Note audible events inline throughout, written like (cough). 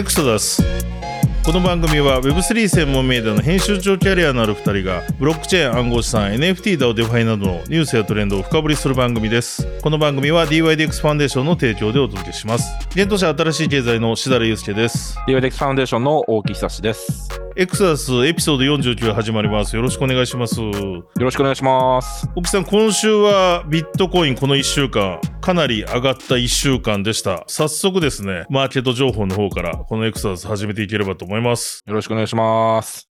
エクソダス。この番組は Web3 専門メディアの編集長キャリアのある2人がブロックチェーン暗号資産 NFT だデファイなどのニュースやトレンドを深掘りする番組です。この番組は DYDX ファンデーションの提供でお届けします。現当社新しい経済のしだれゆうす。けです DYDX ファンデーションの大木悠です。エクソダスエピソード49始まります。よろしくお願いします。よろしくお願いします。大木さん今週はビットコインこの1週間。かなり上がった1週間でした。早速ですねマーケット情報の方からこのエクソダス始めていければと思います。よろしくお願いします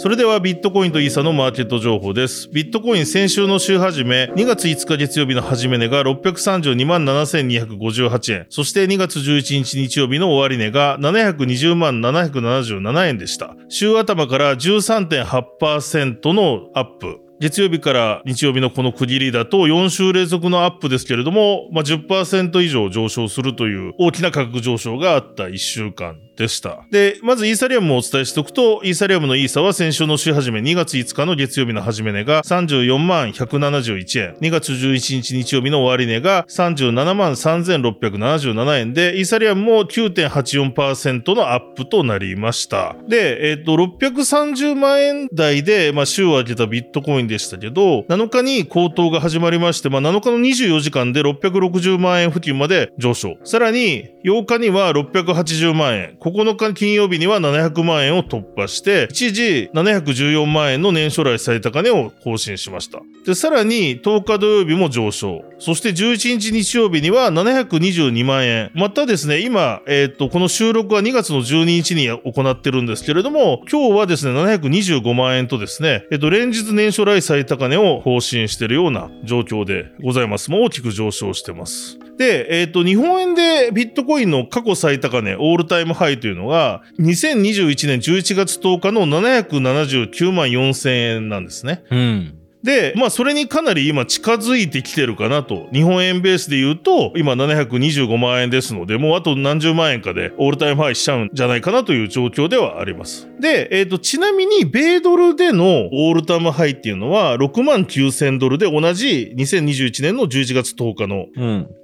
それではビットコインとイーサのマーケット情報です。ビットコイン先週の週始め、2月5日月曜日の始め値が632万7258円、そして2月11日日曜日の終値が720万777円でした。週頭から13.8%のアップ。月曜日から日曜日のこの区切りだと4週連続のアップですけれども、まあ、10%以上上昇するという大きな価格上昇があった1週間でした。で、まずイーサリアムをお伝えしておくと、イーサリアムのイーサは先週の週始め2月5日の月曜日の始め値が34万171円、2月11日日曜日の終値が37万3677円で、イーサリアムも9.84%のアップとなりました。で、えっ、ー、と、630万円台で、まあ、週を明けたビットコインでしたけど、7日に高騰が始まりまして、まあ、7日の24時間で660万円付近まで上昇。さらに、8日には680万円、9日金曜日には700万円を突破して、一時714万円の年初来最高値を更新しました。で、さらに10日土曜日も上昇。そして11日日曜日には722万円。またですね、今、えっ、と、この収録は2月の12日に行ってるんですけれども、今日はですね、725万円とですね、えっ、と、連日年初来最高値を更新しているような状況でございます。大きく上昇してます。で、えっ、と、日本円でビットコインの過去最高値、オールタイムハイというのが、2021年11月10日の779万4000円なんですね。うん。で、まあそれにかなり今近づいてきてるかなと。日本円ベースで言うと、今725万円ですので、もうあと何十万円かでオールタイムハイしちゃうんじゃないかなという状況ではあります。で、えっ、ー、と、ちなみに米ドルでのオールタイムハイっていうのは6万9000ドルで同じ2021年の11月10日の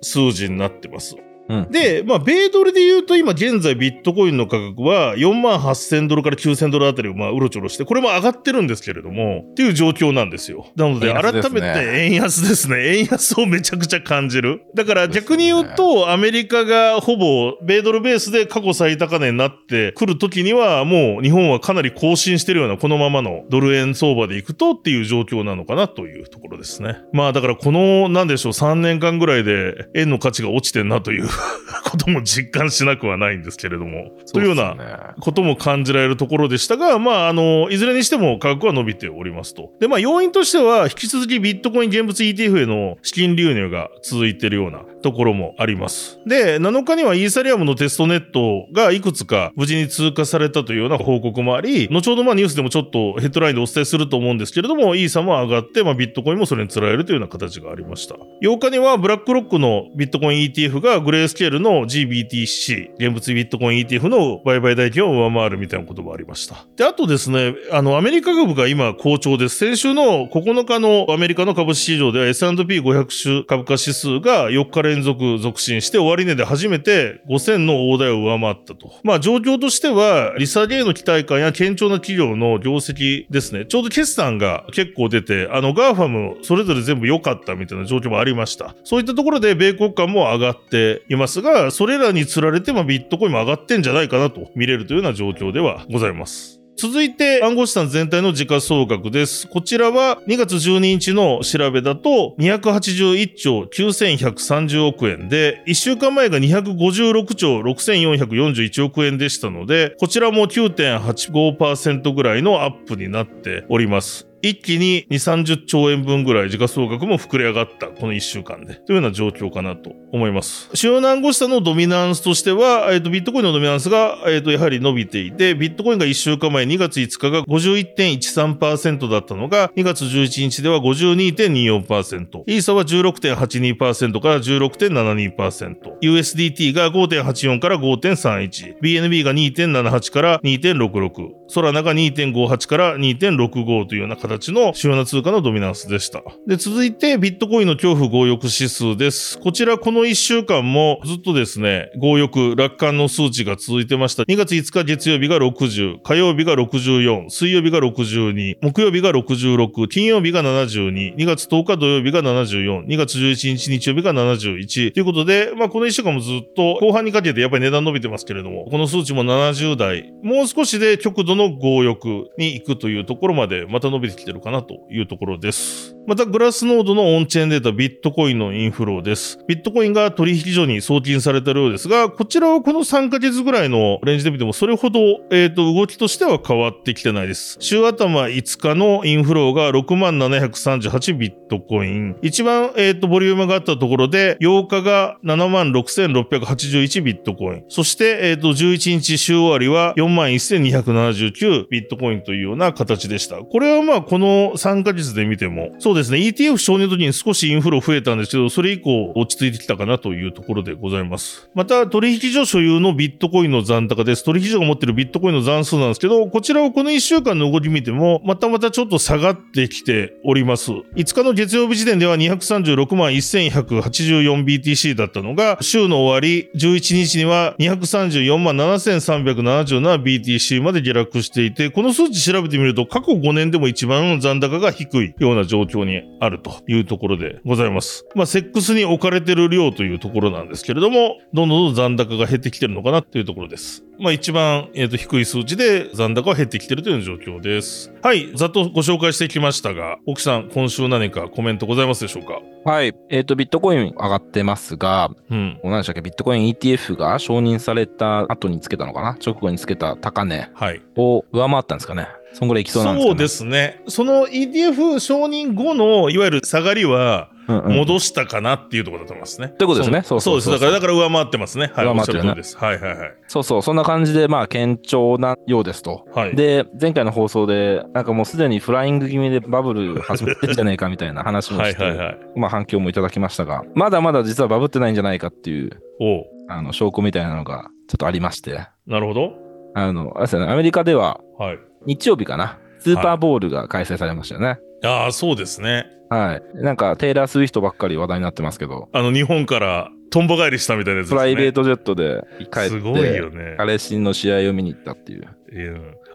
数字になってます。うんうん、で、まあ、米ドルで言うと今現在ビットコインの価格は4万8000ドルから9000ドルあたりをまあうろちょろして、これも上がってるんですけれども、っていう状況なんですよ。なので、改めて円安ですね。円安をめちゃくちゃ感じる。だから逆に言うと、アメリカがほぼ米ドルベースで過去最高値になってくるときには、もう日本はかなり更新してるようなこのままのドル円相場でいくとっていう状況なのかなというところですね。まあだからこの、なんでしょう、3年間ぐらいで円の価値が落ちてんなという (laughs) ことも実感しなくはないんですけれども、というようなことも感じられるところでしたが、まあ、あの、いずれにしても価格は伸びておりますと。で、まあ、要因としては、引き続きビットコイン現物 ETF への資金流入が続いているようなところもあります。で、7日にはイーサリアムのテストネットがいくつか無事に通過されたというような報告もあり、後ほどまあニュースでもちょっとヘッドラインでお伝えすると思うんですけれども、イーサも上がって、まあ、ビットコインもそれにつられるというような形がありました。8日にはブラックロックのビットコイン ETF がグレースケールの GBTC、現物ビットコイン ETF の売買代金を上回るみたいなこともありました。で、あとですね、あの、アメリカ株が今好調です。先週の9日のアメリカの株式市場では S&P500 種株価指数が4日連続続伸して終値で初めて5000の大台を上回ったと。まあ状況としては、利下げへの期待感や堅調な企業の業績ですね。ちょうど決算が結構出て、あの、ガーファムそれぞれ全部良かったみたいな状況もありました。そういったところで米国株も上がっていますが、それらにつられて、まあ、ビットコインも上がってんじゃないかなと見れるというような状況ではございます。続いて暗号資産全体の時価総額です。こちらは2月12日の調べだと281兆9130億円で、1週間前が256兆6441億円でしたので、こちらも9.85%ぐらいのアップになっております。一気に2、30兆円分ぐらい時価総額も膨れ上がった、この1週間で。というような状況かなと思います。主要な暗号資産のドミナンスとしては、えっ、ー、と、ビットコインのドミナンスが、えっ、ー、と、やはり伸びていて、ビットコインが1週間前2月5日が51.13%だったのが、2月11日では52.24%。イーサは16.82%から16.72%。USDT が5.84から5.31。BNB が2.78から2.66。ソラナが2.58から2.65というような形の主要な通貨のドミナンスでした。で、続いて、ビットコインの恐怖強欲指数です。こちら、この1週間もずっとですね、強欲、楽観の数値が続いてました。2月5日月曜日が60、火曜日が64、水曜日が62、木曜日が66、金曜日が72、2月10日土曜日が74、2月11日日曜日が71ということで、まあこの1週間もずっと後半にかけてやっぱり値段伸びてますけれども、この数値も70代、もう少しで極度の強欲に行くというところまでまた伸びてきててるかなというところです。またグラスノードのオンチェーンデータビットコインのインフローです。ビットコインが取引所に送金されてるようですが、こちらはこの3ヶ月ぐらいのレンジで見てもそれほど、えっ、と、動きとしては変わってきてないです。週頭5日のインフローが6738ビットコイン。一番、えっ、と、ボリュームがあったところで、8日が76,681ビットコイン。そして、えっ、と、11日週終わりは41,279ビットコインというような形でした。これはまあ、この3ヶ月で見ても、そうですね、ETF 承認の時に少しインフロ増えたんですけど、それ以降落ち着いてきたかなというところでございます。また、取引所所有のビットコインの残高です。取引所が持ってるビットコインの残数なんですけど、こちらをこの1週間の動き見ても、またまたちょっと下がってきております。5日の月曜日時点では236万 1184BTC だったのが、週の終わり、11日には234万 7377BTC まで下落していて、この数値調べてみると、過去5年でも一番残高が低いような状況にあるというところでございます。まあ、セックスに置かれてる量というところなんですけれども、どんどんどん残高が減ってきてるのかなというところです。まあ、一番、えー、と低い数値で残高は減ってきてるという状況です。はい、ざっとご紹介してきましたが、奥さん、今週何かコメントございますでしょうか？はい。えっ、と、ビットコイン上がってますが、うん。何でしたっけ、ビットコイン ETF が承認された後につけたのかな？直後につけた高値はい。を上回ったんですかね？そんぐらいいきそうなんですかね。そうですね。その ETF 承認後の、いわゆる下がりは、戻したかなっていうところだと思いますね。ということですねそそうそうそうそうです。だから、だから上回ってますね。はい。上回ってるねです。はいはいはい。そうそう、そんな感じで、まあ、堅調なようですと。はい。で、前回の放送で、なんかもうすでにフライング気味でバブル始めてんじゃねえかみたいな話もして、はいはいはい。まあ反響もいただきましたが、まだまだ実はバブってないんじゃないかっていう、おうあの、証拠みたいなのがちょっとありまして、なるほど。あの、あれですよね、アメリカでははい。日曜日かな、スーパーボールが開催されましたよね。ああ、そうですね。はい。なんか、テイラー・スウィフトばっかり話題になってますけど、あの、日本から、とんぼ返りしたみたいなやつですね。プライベートジェットで帰って、すごいよね。彼氏の試合を見に行ったっていう。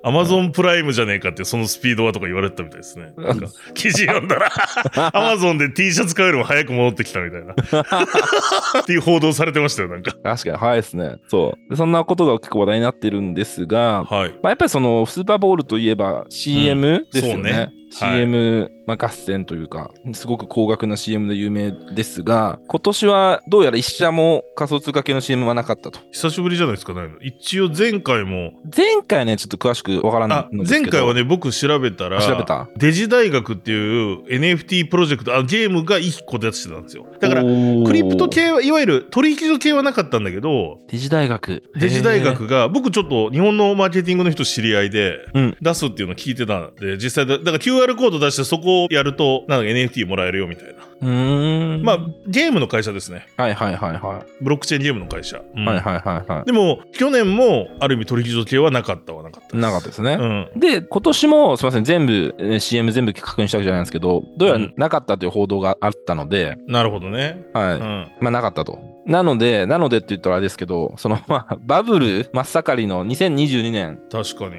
アマゾンプライムじゃねえかって、そのスピードはとか言われてたみたいですね。なんか、記事読んだら、アマゾンで T シャツ買うよりも早く戻ってきたみたいな。(laughs) っていう報道されてましたよ、なんか。確かに、早いですね。そう。でそんなことが結構話題になってるんですが、はい。まあ、やっぱりそのスーパーボールといえば CM ですよね。そうねはい CM、まあ、合戦というか、すごく高額な CM で有名ですが、今年はどうやら一社も仮想通貨系の CM はなかったと。久しぶりじゃないですかね。一応前回も、前回ね、ちょっと詳しくわからなあいんですけど。前回はね、僕調べたら、調べた？デジ大学っていう NFT プロジェクト、あゲームが1個出してたんですよ。だから、クリプト系は、いわゆる取引所系はなかったんだけど、デジ大学。デジ大学が、僕ちょっと日本のマーケティングの人知り合いで、うん出すっていうのを聞いてたんで、実際だ、だから QR コード出してそこをやると、なんか NFT もらえるよみたいな。うーん。まあ、ゲームの会社ですね。はいはいはいはブロックチェーンゲームの会社。うんい。はいはいはいはでも、去年も、ある意味取引所系はなかったはなかったい。なかったですね。うん。で、今年も、すみません、全部、えー CM 全部確認したわけじゃないんですけど、どうやらなかったという報道があったので、なるほどね。はい。うん。まあなかったと。なので、なのでって言ったらあれですけど、そのまあバブル真っ盛りの2022年。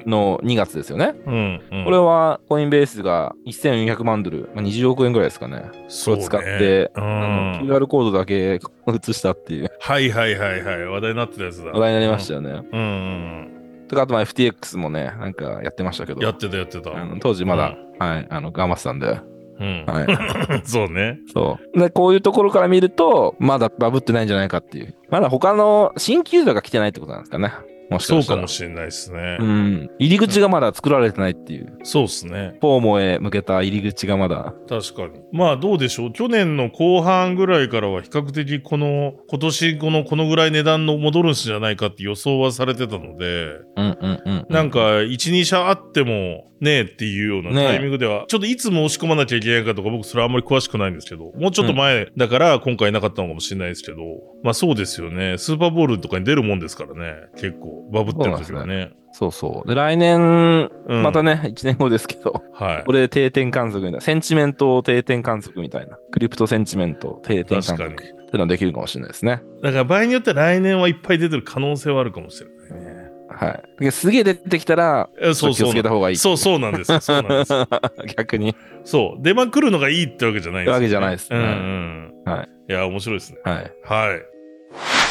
の2月ですよね。うん。うん、これはコインベースが1400万ドル、まあ、20億円ぐらいですかね。そうね使ってうん。QR コードだけ映したっていうはいはいはいはい。話題になってたやつだ。話題になりましたよね。うん。うんとか、あとまあ FTX もね、なんかやってましたけど、うん。やってたやってた。当時まだ、はい、あの、頑張ってたんで、うん。はい。(laughs) そうね。そう。で、こういうところから見ると、まだバブってないんじゃないかっていう。まだ他の新規ユーザーが来てないってことなんですかね。もしそうかした。からもしれないですね。うん。入り口がまだ作られてないっていう。そうですね。フォーモへ向けた入り口がまだ。確かに。まあどうでしょう。去年の後半ぐらいからは比較的この、今年このこのぐらい値段の戻るんじゃないかって予想はされてたので、うんうんうん。なんか1、2社あってもねえっていうようなタイミングでは、ちょっといつ申し込まなきゃいけないかとか僕それはあんまり詳しくないんですけど、もうちょっと前だから今回なかったのかもしれないですけど、まあそうですよね。スーパーボールとかに出るもんですからね。結構バブってる時はね。そうそう。で、来年、うんまたね、1年後ですけど、はいこ。れで定点観測みたいな、センチメント定点観測みたいな、クリプトセンチメント定点観測っていうのはできるかもしれないですね。だから場合によっては来年はいっぱい出てる可能性はあるかもしれないね。はい。ですげえ出てきたら、えそうそうけた方がいい。そうそうなんですよ。そうなんですよ。(laughs) 逆に。そう。出まくるのがいいってわけじゃないんですよ、わけじゃないですねうんうん。はい。いや、面白いですね。はい。はい。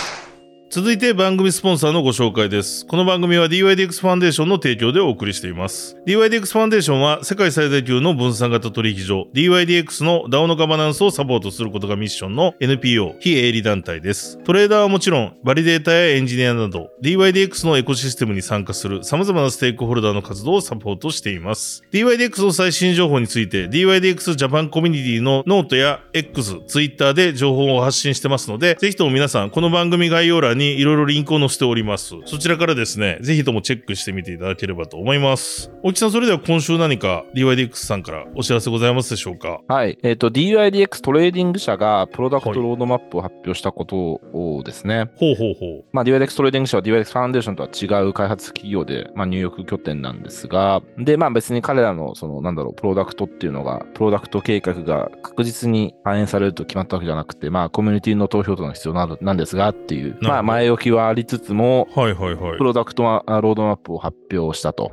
続いて番組スポンサーのご紹介です。この番組は DYDX ファンデーションの提供でお送りしています。DYDX ファンデーションは世界最大級の分散型取引所 DYDX の DAO のガバナンスをサポートすることがミッションの NPO 非営利団体です。トレーダーはもちろん、バリデータやエンジニアなど DYDX のエコシステムに参加する様々なステークホルダーの活動をサポートしています。DYDX の最新情報について DYDX ジャパンコミュニティのノートや X、Twitter で情報を発信してますので、ぜひとも皆さん、この番組概要欄にいろいろリンクを載せております。そちらからですね、ぜひともチェックしてみていただければと思います。大木さん、それでは今週何か DYDX さんからお知らせございますでしょうか？はい。えっ、と、DYDX トレーディング社がプロダクトロードマップを発表したことをですね、ほうほうほまあ、DYDX トレーディング社は DYDX ファンデーションとは違う開発企業で、まあ、ニューヨーク拠点なんですが、で、まあ別に彼らの、その、なんだろう、プロダクトっていうのが、プロダクト計画が確実に反映されると決まったわけじゃなくて、まあコミュニティの投票というのが必要なのなんですがっていう、まあ前置きはありつつも、う。はいはいはいプ。ロダクトはあロードマップを発表したと。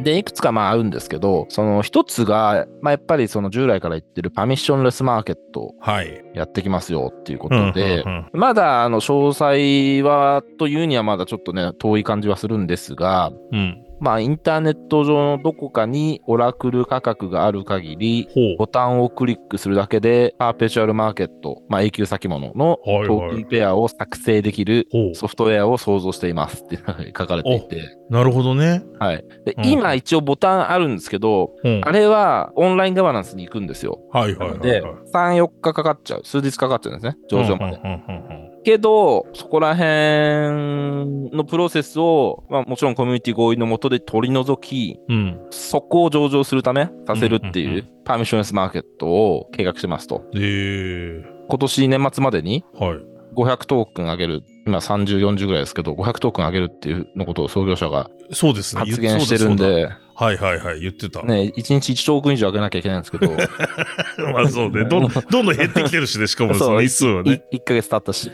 で、いくつかまああるんですけど、その一つが、まあやっぱりその従来から言ってるパミッションレスマーケットはい。やってきますよっていうこうんとで、まだあの詳細はというにはまだちょっとね、遠い感じはするんですが、うん。まあインターネット上のどこかにオラクル価格がある限り。ボタンをクリックするだけで、パーペチュアルマーケット、まあ永久先物のトークンペアを作成できる。ソフトウェアを創造していますって書かれていて、なるほどね。はい。で、うん今一応ボタンあるんですけど、うんあれはオンラインガバナンスに行くんですよ。はいはいはい、はい。で、3、4日かかっちゃう。数日かかっちゃうんですね。上場まで。うんうんうんうんけど、そこら辺のプロセスを、まあ、もちろんコミュニティ合意のもとで取り除き、うん。そこを上場するためさせるっていううパーミッションレスマーケットを計画してますと。えー、今年年末までにはい。500トークン上げる、今30、40ぐらいですけど、500トークン上げるっていうのことを創業者が。発言してるんで、だはいはいはい、言ってた。ね、1日1トークン以上上げなきゃいけないんですけど、(laughs) まあそうね。どん (laughs) どんどん減ってきてるしね、しかもその日数はね。1ヶ月経ったし、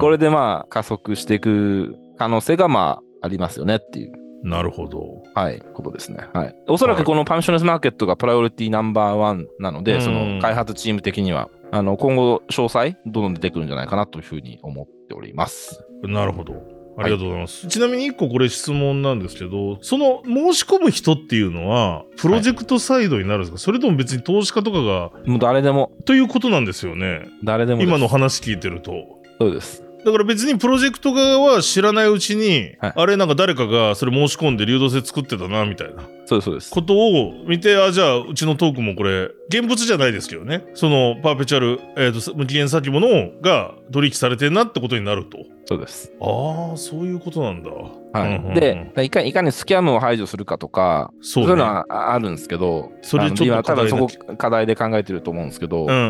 これでまあ加速していく可能性がまあありますよねっていう。なるほど。はい、ことですね。はい。おそらくこのパンションレスマーケットがプライオリティナンバーワンなので、うんその開発チーム的には、あの、今後詳細、どんどん出てくるんじゃないかなというふうに思っております。なるほど。ありがとうございます。ちなみに一個これ質問なんですけど、その申し込む人っていうのは、プロジェクトサイドになるんですか、それとも別に投資家とかが、もう誰でも、ということなんですよね。誰でも今の話聞いてると。そうです。だから別にプロジェクト側は知らないうちに、はいあれなんか誰かがそれ申し込んで流動性作ってたな、みたいなそうです、そうです。ことを見て、あ、じゃあうちのトークもこれ、現物じゃないですけどね。そのパーペチュアル、えっ、と、無期限先物が取引されてんなってことになると。そうです。ああ、そういうことなんだ。はい。うんうんうんで、いかいかにスキャムを排除するかとか、そうういうのはああるんですけど、それちょっと多分そこ課題課題で考えてると思うんですけど、うんうんうんう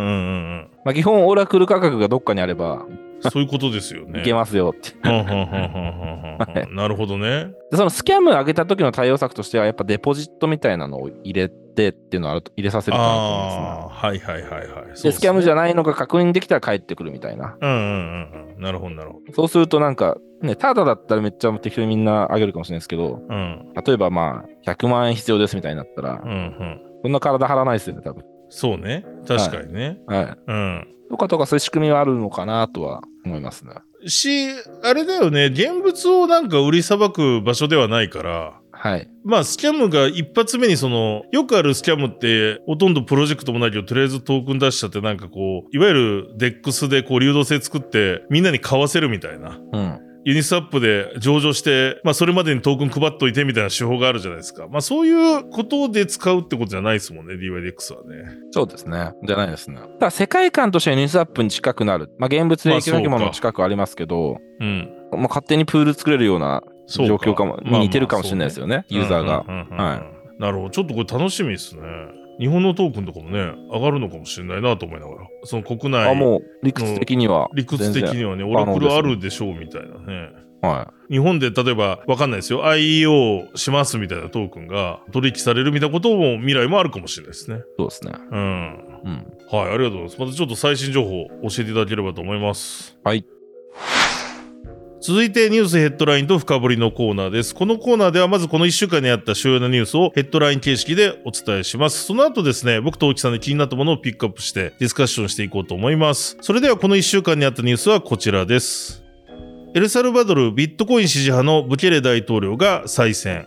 ん。まあ、基本オラクル価格がどっかにあればそういうことですよね。いけますよって。なるほどね。でそのスキャム上げた時の対応策としては、やっぱデポジットみたいなのを入れてっていうのを入れさせるかなと思いますね。ああ、はいはいはいはい。で、スキャムじゃゃないのが確認できたら帰ってくるみたいな。うんうんうんうん。なるほどなるほど。そうするとなんか、ね、ただだったらめっちゃ適当にみんなあげるかもしれないですけど、うん例えばまあ、100万円必要ですみたいになったらうんう、ん。そんな体張らないですよね、多分。そうね。確かにね。はい。うん。とかとかそういう仕組みはあるのかなとは思いますね。し、あれだよね。現物をなんか売りさばく場所ではないから、はい。まあ、スキャムが一発目にその、よくあるスキャムって、ほとんどプロジェクトもないけど、とりあえずトークン出しちゃって、なんかこう、いわゆる DEX でこう流動性作って、みんなに買わせるみたいな。うん。ユニスワップで上場して、まあそれまでにトークン配っといてみたいな手法があるじゃないですか。まあそういうことで使うってことじゃないですもんね、DYDX はね。そうですね。じゃないですね。ただ世界観としてはニスアップに近くなる。まあ現物でまあ影響先もの近くありますけど、うん。まあ、勝手にプール作れるような状況かも、まあまあに似てるかもしれないですよね、ユーザーが。うんうんうんうんはなるほど。ちょっとこれ楽しみですね。日本のトークンとかもね、上がるのかもしれないなと思いながら。その国内、あ、もう理屈的には。理屈的にはね、オラクルあるでしょうみたいなね。は日本で例えば、わかんないですよ。IEO しますみたいなトークンが取引されるみたいなことも未来もあるかもしれないですね。い。そうですね。うん。うん。はい、ありがとうございます。またちょっと最新情報教えていただければと思います。はい。続いてニュースヘッドラインと深掘りのコーナーです。このコーナーではまずこの1週間にあった主要なニュースをヘッドライン形式でお伝えします。その後ですね、僕と大木さんで気になったものをピックアップしてディスカッションしていこうと思います。それではこの1週間にあったニュースはこちらです。エルサルバドルビットコイン支持派のブケレ大統領が再選。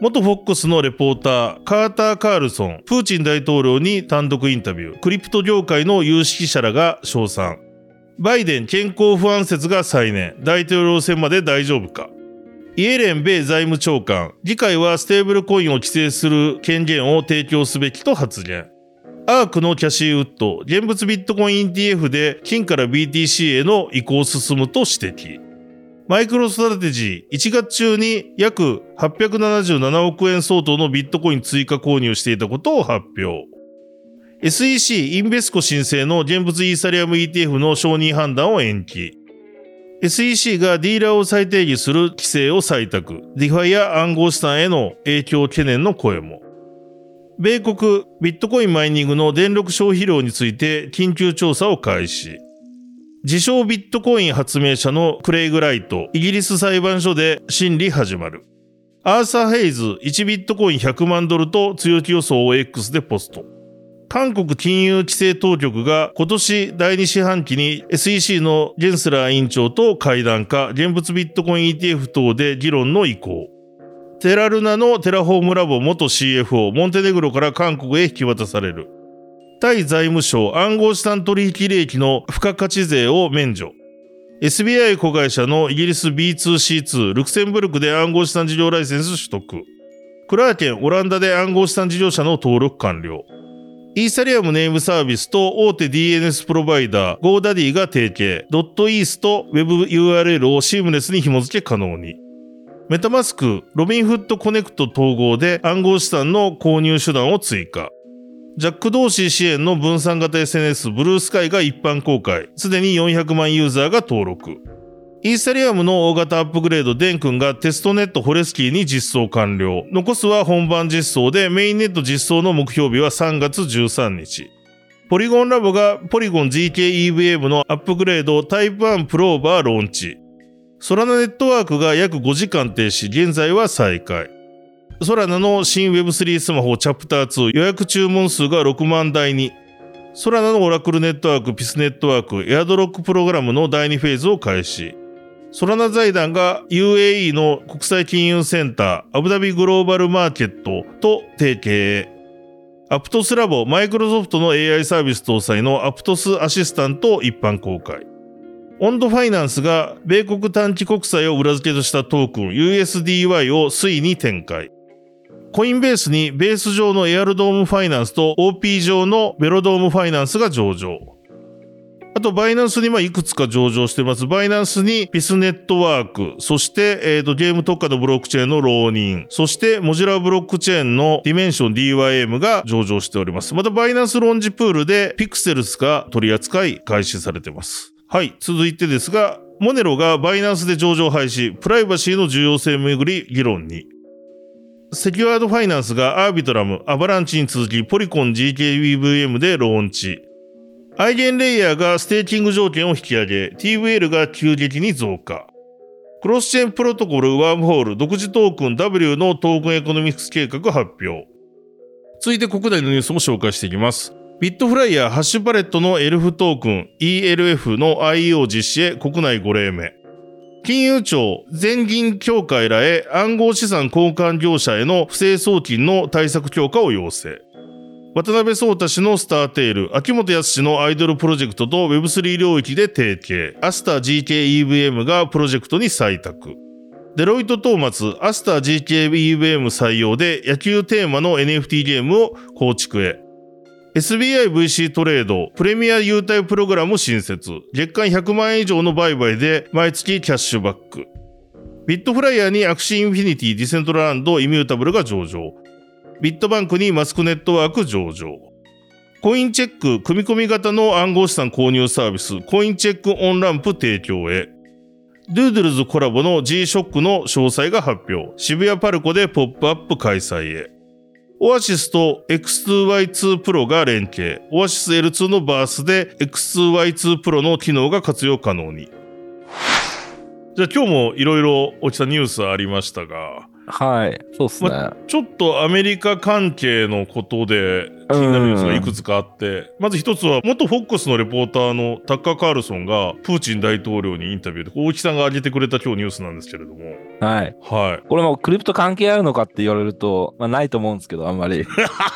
元フォックスのレポーター、カーター・カールソン、プーチン大統領に単独インタビュー、クリプト業界の有識者らが称賛。バイデン健康不安説が再燃、大統領選まで大丈夫か。イエレン米財務長官、議会はステーブルコインを規制する権限を提供すべきと発言。アークのキャシーウッド、現物ビットコイン ETF で金から BTC への移行を進むと指摘。マイクロストラテジー、1月中に約877億円相当のビットコイン追加購入していたことを発表。SEC インベスコ申請の現物イーサリアム ETF の承認判断を延期。SEC がディーラーを再定義する規制を採択。ディファイや暗号資産への影響懸念の声も。米国ビットコインマイニングの電力消費量について緊急調査を開始。自称ビットコイン発明者のクレイグ・ライト、イギリス裁判所で審理始まる。アーサー・ヘイズ、1ビットコイン100万ドルと強気予想を X でポスト。韓国金融規制当局が今年第2四半期に SEC のジェンスラー委員長と会談か現物ビットコイン ETF 等で議論の意向。テラルナのテラフォームラボ元 CFO、モンテネグロから韓国へ引き渡される。タイ財務省暗号資産取引利益の付加価値税を免除。SBI 子会社のイギリス B2C2 ルクセンブルクで暗号資産事業ライセンス取得。クラーケンオランダで暗号資産事業者の登録完了。イーサリアムネームサービスと大手 DNS プロバイダー GoDaddy が提携、ドットイースと WebURL をシームレスに紐付け可能に。メタマスク、ロビンフットコネクト統合で暗号資産の購入手段を追加。ジャック・ドーシー支援の分散型 SNS ブルースカイが一般公開。すでに400万ユーザーが登録。イーサリアムの大型アップグレードデン君がテストネットフォレスキーに実装完了。残すは本番実装でメインネット実装の目標日は3月13日。ポリゴンラボがポリゴン GKEVM のアップグレードタイプ1プローバーローンチ。ソラナネットワークが約5時間停止、現在は再開。ソラナの新 Web3 スマホチャプター2予約注文数が6万台に。ソラナのオラクルネットワーク、ピスネットワーク、エアドロックプログラムの第2フェーズを開始。ソラナ財団が UAE の国際金融センター、アブダビグローバルマーケットと提携。アプトスラボ、マイクロソフトの AI サービス搭載のアプトスアシスタントを一般公開。オンドファイナンスが米国短期国債を裏付けとしたトークン USDY を推移に展開。コインベースにベース上のエアロドロームファイナンスと OP 上のベロドロームファイナンスが上場。あと、バイナンスにはいくつか上場してます。バイナンスにピスネットワーク、そして、えーとゲーム特化のブロックチェーンの Ronin、そしてモジュラーブロックチェーンのディメンション DYM が上場しております。また、バイナンスローンチプールでピクセルスが取り扱い開始されてます。はい、続いてですが、モネロがバイナンスで上場廃止、プライバシーの重要性をめぐり議論に。セキュアードファイナンスがアービトラム、アバランチに続きポリコン GKVVM でローンチ。アイゲンレイヤーがステーキング条件を引き上げ、TVL が急激に増加。クロスチェーンプロトコルワームホール独自トークン W のトークンエコノミクス計画発表。続いて国内のニュースも紹介していきます。ビットフライヤーハッシュパレットのエルフトークン ELF の IEO 実施へ国内5例目。金融庁全銀協会らへ暗号資産交換業者への不正送金の対策強化を要請。渡辺聡太氏のスターテール、秋元康氏のアイドルプロジェクトと Web3 領域で提携、アスター GKEVM がプロジェクトに採択。デロイト・トーマツ、アスター GKEVM 採用で野球テーマの NFT ゲームを構築へ。SBIVC トレード、プレミア優待プログラム新設。月間100万円以上の売買で毎月キャッシュバック。ビットフライヤーにアクシーインフィニティ、ディセントラランド、イミュータブルが上場。ビットバンクにマスクネットワーク上場。コインチェック、組み込み型の暗号資産購入サービス、コインチェックオンランプ提供へ。ドゥードルズコラボの G-SHOCK の詳細が発表。渋谷パルコでポップアップ開催へ。オアシスと X2Y2 Pro が連携。オアシス L2 のバースで X2Y2 Pro の機能が活用可能に。じゃあ今日もいろいろ落ちたニュースありましたが、はい。そうっすね。まちょっとアメリカ関係のことで気になるニュースがいくつかあって、まず一つは元フォックスのレポーターのタッカー・カールソンがプーチン大統領にインタビューで大木さんが挙げてくれた今日ニュースなんですけれども、はい。はい。これもクリプト関係あるのかって言われると、まあないと思うんですけど、あんまり。(laughs)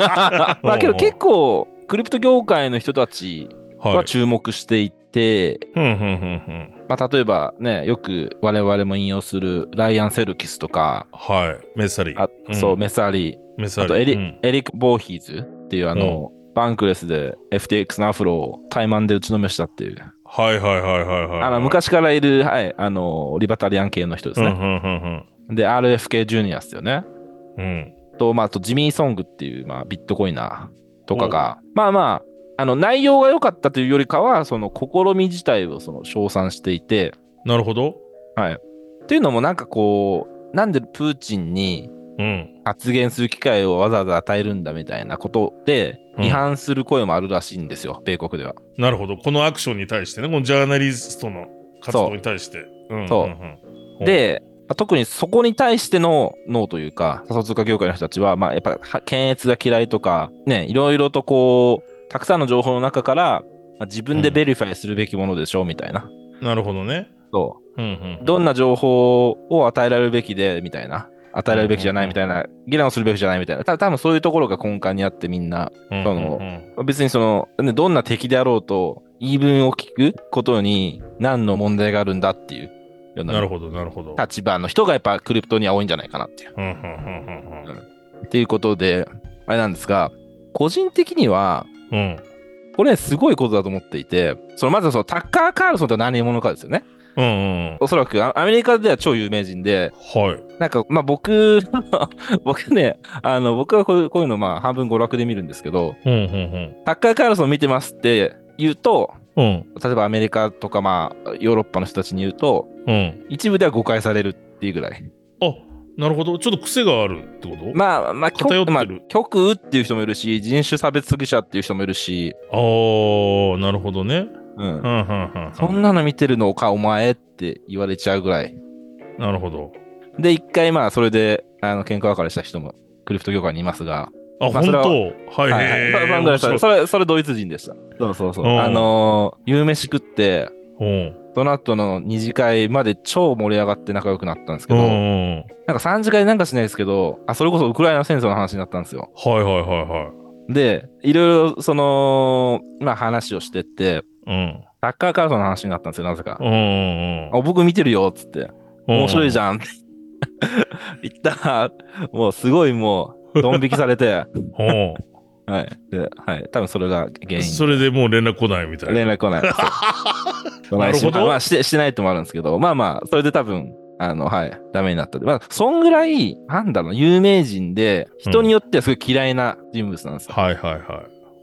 まあけど結構、クリプト業界の人たちはい。は注目していて、ふんふんふんふん。まあ例えばね、よく我々も引用するライアン・セルキスとか、はい。メサリ。あんそう、メサリ、メサリ。あとエリ,、うんエリック・ボーヒーズっていうあの、バンクレスで FTX のアフロを怠慢で打ちのめしたっていう、はいはいはいはいはい。あの昔からいる、はい、あの、リバタリアン系の人ですね。うんうんうんで、RFK ジュニアですよね。うん。うん。と、まあ、あとジミー・ソングっていう、まあ、ビットコイナーとかが、まあまあ、あの内容が良かったというよりかは、その試み自体をその称賛していて、なるほど。はい。っていうのもなんかこう、なんでプーチンにうん。発言する機会をわざわざ与えるんだみたいなことで、うん批判する声もあるらしいんですよ、米国では。なるほど。このアクションに対してね、このジャーナリストの活動に対して。で、まあ特にそこに対しての脳というか、仮想通貨業界の人たちは、まあ、やっぱは検閲が嫌いとか、ね、いろいろとこう、たくさんの情報の中から、まあ、自分で verify するべきものでしょうみたいな。なるほどね。そうんうんう。どんな情報を与えられるべきで、みたいな。与えられるべきじゃないみたいな。議論するべきじゃないみたいな。た多分そういうところが根幹にあってみんな、うんそのうん別にその、ねどんな敵であろうと、言い分を聞くことに何の問題があるんだっていうようななるほど、なるほど。立場の人がやっぱクリプトには多いんじゃないかなっていう。うんうんうんうんっていうことで、あれなんですが、個人的には、うんうん。これすごいことだと思っていて、そのまずそのタッカー・カールソンとは何者かですよね。うんうん。おそらくあアメリカでは超有名人で、はい。なんかまあ僕、(laughs) 僕ね、あの僕はこういうこういうのまあ半分娯楽で見るんですけど、うんうんタッカー・カールソン見てますって言うと、うん。うん。例えばアメリカとかまあヨーロッパの人たちに言うと、うん。一部では誤解されるっていうぐらい。あ、なるほど。ちょっと癖があるってこと？まあ、まあ、極偏ってるまあ、極右っていう人もいるし、人種差別主義者っていう人もいるし、あー、なるほどね。うんそんなの見てるのか、お前って言われちゃうぐらい。なるほど。で、一回まあ、それで、あの、喧嘩別れした人も、クリプト業界にいますが、あ、本当？はい。はいはい。へそれそれ、ドイツ人でした。そうそうそう。うんあのー、夕飯食って、うん。その後の二次会まで超盛り上がって仲良くなったんですけど。なんか三次会なんかしないですけど、あ、それこそウクライナ戦争の話になったんですよ。はいはいはいはい。で、いろいろ、その、まあ話をしてって、うん。サッカーカードの話になったんですよ、なぜかう。んうんあ、僕見てるよ、つって。うん。面白いじゃん。って (laughs) 言ったら、もうすごいもう、ドン引きされて、うん。はい。で、はい。多分それが原因。それでもう連絡来ないみたいな。連絡来ない。(laughs) なるほどまあ、して、してないともあるんですけど、まあまあ、それで多分、あの、はい、ダメになった。まあ、そんぐらい、なんだろうな、有名人で、人によってはすごい嫌いな人物なんですよ。はいはいはい。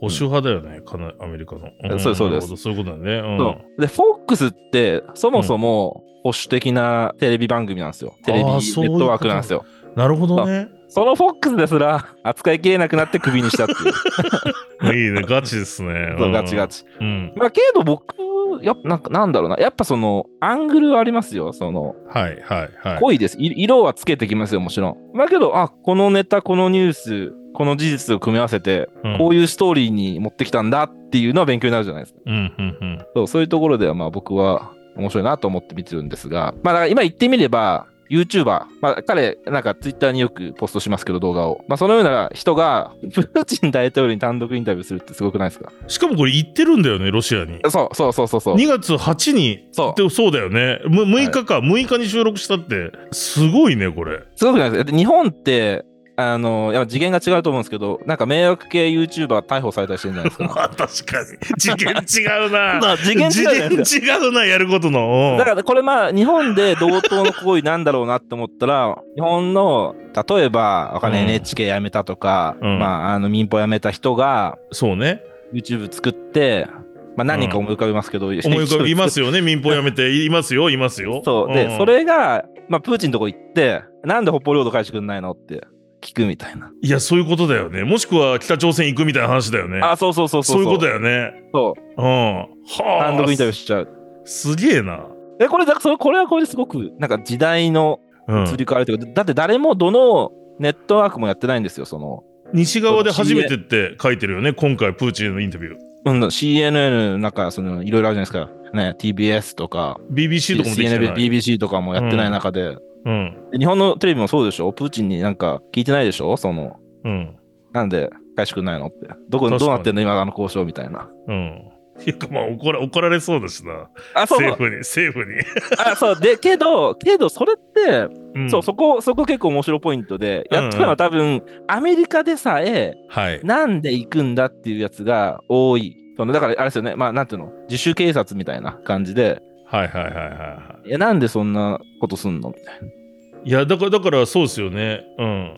保守派だよね、かなアメリカの。んそうそうですそういうことだね。うん。そうで、フォックスって、そもそも保守的なテレビ番組なんですよ。テレビネットワークなんですよ。なるほどね。そのフォックスですら扱いきれなくなってクビにしたっていう。(laughs) いいね、ガチですね。そうガチガチ。うん。まあけど僕、やなんかなんだろうな。やっぱその、アングルはありますよ。その、はいはいはい。濃いです。い色はつけてきますよ、もちろん。まあけど、あ、このネタ、このニュース、この事実を組み合わせて、うんこういうストーリーに持ってきたんだっていうのは勉強になるじゃないですか。うんうんうん。そうそういうところではまあ僕は面白いなと思って見てるんですが、まあ今言ってみれば、YouTuber、まあ彼、なんか Twitter によくポストしますけど動画を。まあそのような人が、プーチン大統領に単独インタビューするってすごくないですか？しかもこれ言ってるんだよね、ロシアに。そうそうそうそうそう。2月8に、そうでそうだよね。む6日か、6日に収録したって、すごいね、これ。すごくないですかで日本って、あの、やっぱ次元が違うと思うんですけど、なんか迷惑系 YouTuber 逮捕されたりしてるんじゃないですか。(laughs) まあ確かに。次元違うな。(laughs) まあ次元違う次元違うな、やることの。だからこれまあ日本で同等の行為なんだろうなって思ったら日本の例えばわかんないうん NHK 辞めたとか、うんまああの民放辞めた人がそうね。YouTube 作って、まあ、何人か思い浮かべますけど、思い浮かびますよね。(laughs) 民放辞めて、いますよ、いますよ。そうで、んそれが、まあ、プーチンのとこ行ってなんで北方領土返してくんないのって聞くみたいな、いや、そういうことだよね。もしくは北朝鮮行くみたいな話だよね。あそうそうそうそうそういうことだよね。そううん。はあ。単独インタビューしちゃうすげえな。でこれだこれはこれですごくなんか時代のうん移り変わりというか、だって誰もどのネットワークもやってないんですよその西側で初めてって書いてるよね。今回、プーチンのインタビュー。うん、CNN なんかそのいろいろあるじゃないですか。ね、TBS とか、BBC とかもできてない。CNN、BBC とかもやってない中で、うん。で日本のテレビもそうでしょ？プーチンになんか聞いてないでしょ？その、うん。なんで返してくんないのって。どこ、どうなってんの？今あの交渉みたいな。うん。いや、まあ怒ら、怒られそうだしな。あ、そう政。府に、政府に。あ、そう。で、けど、けど、それって、うんそう、そこ、そこ結構面白いポイントで、やったのは多分、アメリカでさえ、はい。なんで行くんだっていうやつが多い。そのだから、あれですよね。まあ、なんていうの？自主警察みたいな感じで、はいはいはいはいはいや、なんでそんなことすんのみたいな。い。いや、だから、だからそうですよね。うん。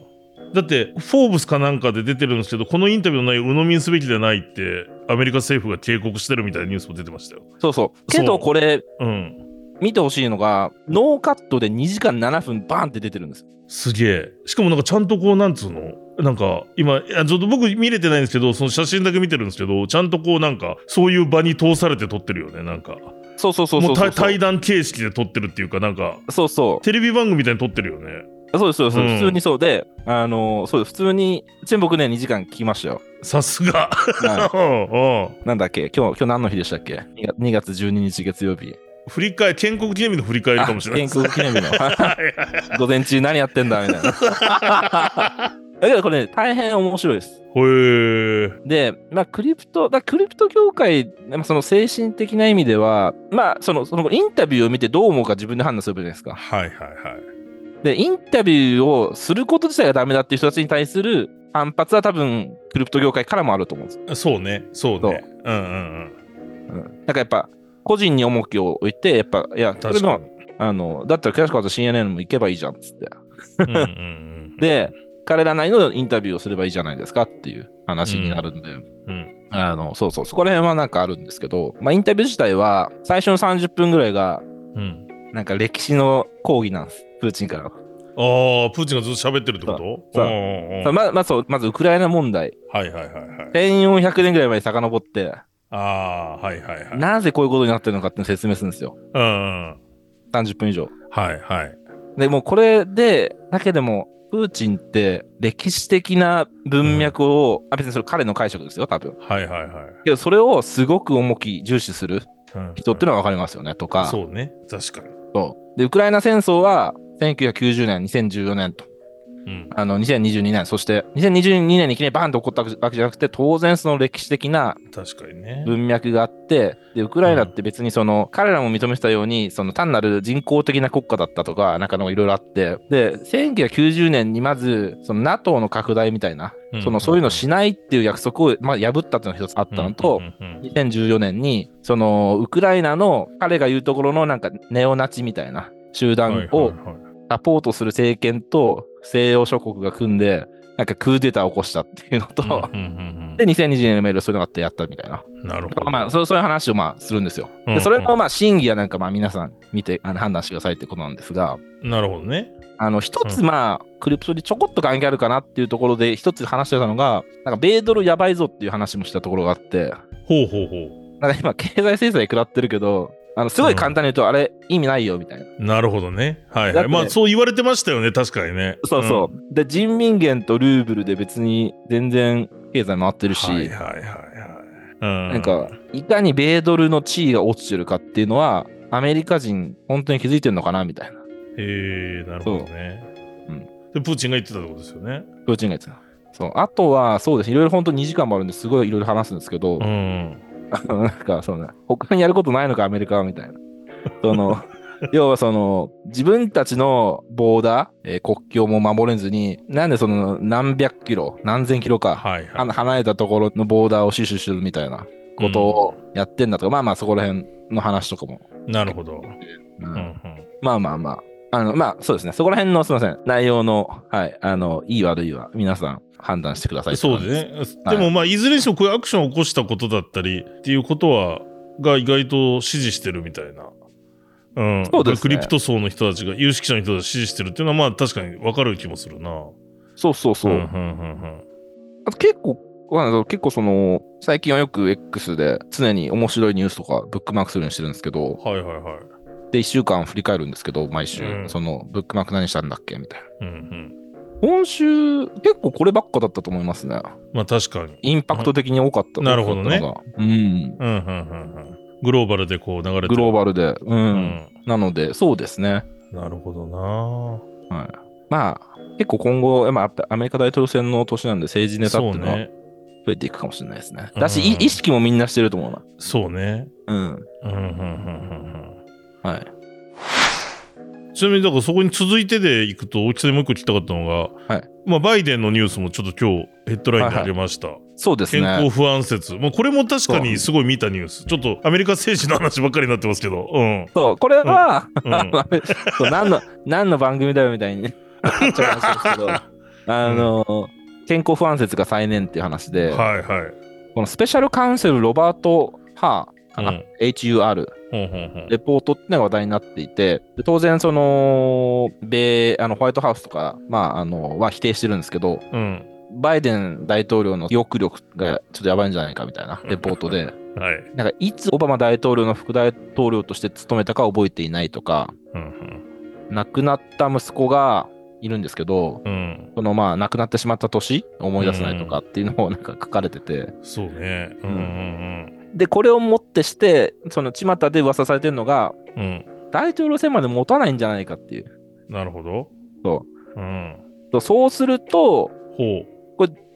だって、フォーブスかなんかで出てるんですけど、このインタビューの内容を鵜呑みにすべきではないって、アメリカ政府が警告してるみたいなニュースも出てましたよ。そうそう。けど、これ、うん。見てほしいのが、ノーカットで2時間7分バーンって出てるんですよ。すげえ。しかもなんかちゃんとこう、なんつうの？なんか、今、ちょっと僕見れてないんですけど、その写真だけ見てるんですけど、ちゃんとこう、なんか、そういう場に通されて撮ってるよね、なんか。そうそうそうそうもう対対談形式で撮ってるっていうか、なんか、そうそう。テレビ番組みたいに撮ってるよね。そうです、そうです、うん普通にそうで、あのーそうです、普通に、ちなみに僕ね、2時間聞きましたよ。さすが。(laughs) なんだっけ？今日、今日何の日でしたっけ ?2 月12日月曜日。振り返り、建国記念日の振り返りかもしれないあ建国記念日の。(laughs) 午前中何やってんだみたいな。だけどこれね、大変面白いです。へえ。で、まあ、クリプト、だクリプト業界、まあその精神的な意味では、まあ、その、そのインタビューを見てどう思うか自分で判断すればいいじゃないですか。はいはいはい。で、インタビューをすること自体がダメだっていう人たちに対する反発は多分、クリプト業界からもあると思うんです。そうね、そうね。うんうんうん。うん。なんかやっぱ、個人に重きを置いて、やっぱ、いや、それの。あの、だったら詳しくは CNN も行けばいいじゃんっつって。うんうんうん、で、彼らなりのインタビューをすればいいじゃないですかっていう話になるんで、うん。あの、そうそう、そこら辺はなんかあるんですけど、まあ、インタビュー自体は、最初の30分ぐらいが、うん。なんか歴史の講義なんです、プーチンから。ああ、プーチンがずっと喋ってるってこと？そううんうんうんままそうまずウクライナ問題、はいはいはいはい。1400年ぐらい前に遡って、ああ、はいはいはい。なぜこういうことになってるのかって説明するんですよ。うんうん。30分以上。はいはい。で、もうこれで、だけでも、プーチンって歴史的な文脈を、あ別にそれ彼の解釈ですよ、多分。はいはいはい。けど、それをすごく重き重視するうん人っていうのは分かりますよね、とか。そうね。確かに。そうで、ウクライナ戦争は、1990年、2014年と、うん。あの、2022年、そして、2022年にいきなりバーンと起こったわけじゃなくて、当然その歴史的な。文脈があって、で、ウクライナって別にその、彼らも認めてたように、その単なる人工的な国家だったとか、なんかのいろいろあって、で、1990年にまず、その NATO の拡大みたいな、うん。その、そういうのしないっていう約束を、まあ、破ったっていうのが一つあったのとう、んうんうん2014年に、その、ウクライナの彼が言うところのなんかネオナチみたいな集団をサポートする政権と西洋諸国が組んで、なんかクーデターを起こしたっていうのと、うんうんうんで、2020年のメールそういうのがあってやったみたいな。うんなるほど。まあ、そうそういう話をまあするんですよ。うんで、それのまあ真偽はなんかまあ皆さん見てあの判断してくださいってことなんですが、なるほどね。あの、一つまあ、クリプトにちょこっと関係あるかなっていうところで、一つ話してたのが、なんか米ドルやばいぞっていう話もしたところがあって、ほうほうほなんか今、経済制裁食らってるけど、あのすごい簡単に言うと、あれ、意味ないよみたいな。う。なるほどね。はいはい。まあそう言われてましたよね。確かにね。そうそう。で、人民元とルーブルで別に全然経済回ってるし、はいはいはいはい。うん。なんか、いかに米ドルの地位が落ちてるかっていうのは、アメリカ人、本当に気づいてるのかなみたいな。へえなるほどね。うんで、プーチンが言ってたってことですよね。プーチンが言ってた。そう。あとは、そうです。いろいろ本当2時間もあるんですごいいろいろ話すんですけど、うん。なんか、そうね、他にやることないのか、アメリカはみたいな。その、(laughs) 要はその、自分たちのボーダー、えー国境も守れずに、なんでその何百キロ、何千キロか、はいはい。離れたところのボーダーを死守するみたいなことをやってんだとか、まあまあそこら辺の話とかも。なるほど。うんうんうん。まあまあまあ。あの、まあそうですね。そこら辺のすみません。内容の、はい、あの、いい悪いは皆さん判断してくださいそうですね。はいでもまあ、いずれにしてもこういうアクションを起こしたことだったりっていうことは、が意外と支持してるみたいな。うん。そうですねクリプト層の人たちが、有識者の人たちが支持してるっていうのは、まあ確かに分かる気もするな。そうそうそう。んうんうんあと結構、結構その、最近はよく X で常に面白いニュースとかブックマークするようにしてるんですけど、うん。はいはいはい。で、1週間振り返るんですけど、毎週、うんその、ブックマーク何したんだっけみたいな。うんうん。今週、結構こればっかだったと思いますね。まあ確かに。インパクト的に多かった。なるほどねうん。うんうんうんうん。グローバルでこう流れてる。グローバルで。うん。うん。なので、そうですね。なるほどな。はい。まあ、結構今後、まあ、アメリカ大統領選の年なんで政治ネタっていうのは。増えていくかもしれないですね。だし、うんい意識もみんなしてると思うな。そうね。うん。うんうんうんうんはい。うん。ちなみに、だからそこに続いてでいくと、大木さんにもう一個聞きたかったのが、はいまあ、バイデンのニュースもちょっと今日ヘッドラインでありました。そうです健康ね。不安説。まあ、これも確かにすごい見たニュース。ちょっとアメリカ政治の話ばっかりになってますけど。うん。(laughs) そう、これは、うんう (laughs) 何の、何の番組だよみたいに (laughs) あの、健康不安説が再燃っていう話で、はいはい。このスペシャルカウンセルロバート・ハーかな、うん HUR、レポートっていうのが話題になっていて、で当然、その、米、あの、ホワイトハウスとか、まあ、あの、は否定してるんですけど、うん。バイデン大統領の記憶力がちょっとやばいんじゃないかみたいなレポートで、(laughs) はい。なんか、いつオバマ大統領の副大統領として務めたか覚えていないとか、うん亡くなった息子がいるんですけど、うん。うん。そのまあ亡くなってしまった年思い出せないとかっていうのをなんか書かれてて、そうね。うんうんで、これをもってして、その巷で噂されてるのが、うん。うん。大統領選まで持たないんじゃないかっていう。なるほど。。そううん。そうすると、ほ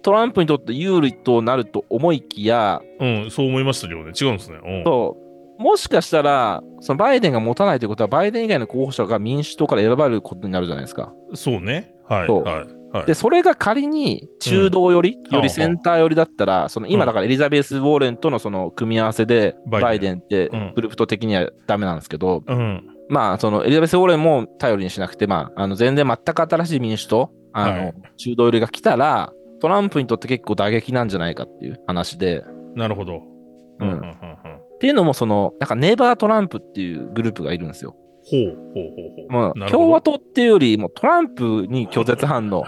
トランプにとって有利となると思いきや、う。うん。そう思いましたけどね。違うんですね。うん。そうもしかしたら、そのバイデンが持たないということは、バイデン以外の候補者が民主党から選ばれることになるじゃないですか。そうね。はい。はい。はい。で、それが仮に中道寄り、うんよりセンター寄りだったら、その今うんだからエリザベス・ウォーレンとのその組み合わせで、バイデンってうんグループと的にはダメなんですけど、うん。まあ、そのエリザベス・ウォーレンも頼りにしなくて、まあ、あの全然全く新しい民主党、あの、はい中道寄りが来たら、トランプにとって結構打撃なんじゃないかっていう話で、なるほど。うんうん。っていうのも、その、なんかネバートランプっていうグループがいるんですよ。ほうほうほうほう。まあ、共和党っていうより、もうトランプに拒絶反応、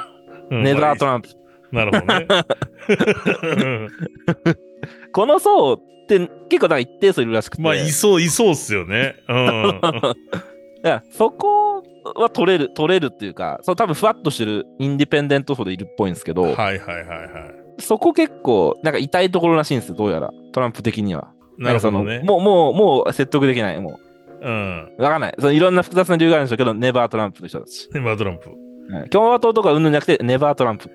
うんネバートランプ。なるほどね。う (laughs) んこの層って結構なんか一定数いるらしくて。まあ、いそう、いそうっすよね。うん。(laughs) いやそこは取れる、取れるっていうか、そう多分ふわっとしてるインディペンデント層でいるっぽいんですけど、はいはいはいはい。そこ結構なんか痛いところらしいんですよ、どうやら。トランプ的には。なるほどねもう、もう、もう説得できない。もうん。う、わかんない。そのいろんな複雑な理由があるんでしょうけど、ネバートランプの人たち。ネバートランプ。はい共和党とかうんぬんじゃなくて、ネバートランプ。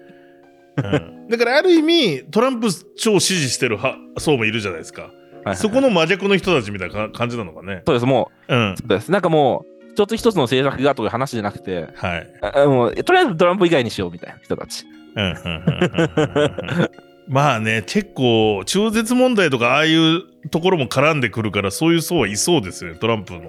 うんだからある意味、トランプ超支持してる派層もいるじゃないですか。そこの真逆の人たちみたいなか感じなのかね。そうです、もうんう、。そうです。なんかもう、一つ一つの政策がという話じゃなくて、はい。あもう、とりあえずトランプ以外にしようみたいな人たち。うんうんうんうんうんまあね、結構、中絶問題とか、ああいうところも絡んでくるから、そういう層はいそうですよね、トランプの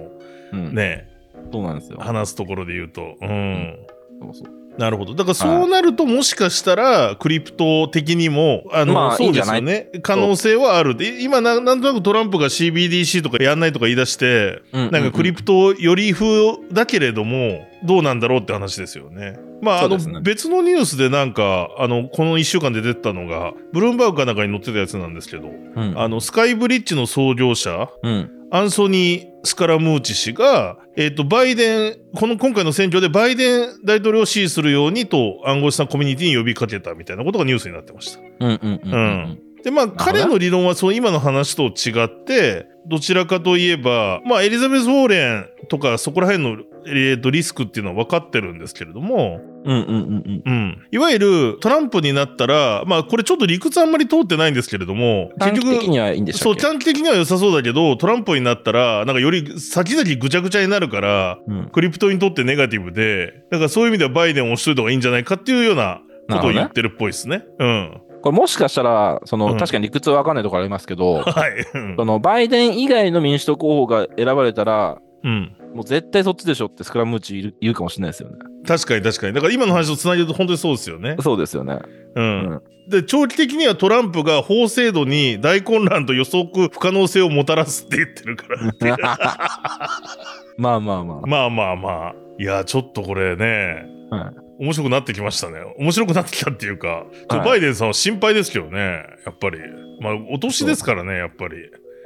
うん。ね、そうなんですよ。話すところで言うと。うん。そうそうなるほど。だからそうなると、もしかしたら、クリプト的にも、あの、まあそうですよね。可能性はある。で、今な、なんとなくトランプが CBDC とかやんないとか言い出して、うんなんかクリプトより風だけれども、どうなんだろうって話ですよね。まあ、あの、別のニュースでなんか、あの、この1週間で出てたのが、ブルームバーグかなんかに載ってたやつなんですけど、うん。あの、スカイブリッジの創業者、うん。アンソニー・スカラムーチ氏が、えっ、と、バイデン、この今回の選挙でバイデン大統領を支持するようにと暗号資産コミュニティに呼びかけたみたいなことがニュースになってました。うんうんうんうん。で、まあ、彼の理論はその今の話と違って、どちらかといえば、まあ、エリザベス・ウォーレンとかそこら辺の、えーとリスクっていうのは分かってるんですけれども、うんうんうんうん。うん。いわゆるトランプになったら、まあこれちょっと理屈あんまり通ってないんですけれども、短期的にはいいんでしたそう、短期的には良さそうだけど、トランプになったら、なんかより先々ぐちゃぐちゃになるから、うん。クリプトにとってネガティブで、だからそういう意味ではバイデンを押しといた方がいいんじゃないかっていうようなことを言ってるっぽいですね。うん。これもしかしたら、その、うん確かに理屈はわかんないところありますけど、(laughs) はい。うんその、バイデン以外の民主党候補が選ばれたら、うん。もう絶対そっちでしょってスクラムーチ言うかもしれないですよね。確かに確かに。だから今の話と繋いでると本当にそうですよね。そうですよね。うん。うんで、長期的にはトランプが法制度に大混乱と予測不可能性をもたらすって言ってるから。(laughs) まあまあまあ。まあまあまあ。いや、ちょっとこれね、はい面白くなってきましたね。面白くなってきたっていうか、はいバイデンさんは心配ですけどね、やっぱり。まあ、お年ですからね、やっぱり。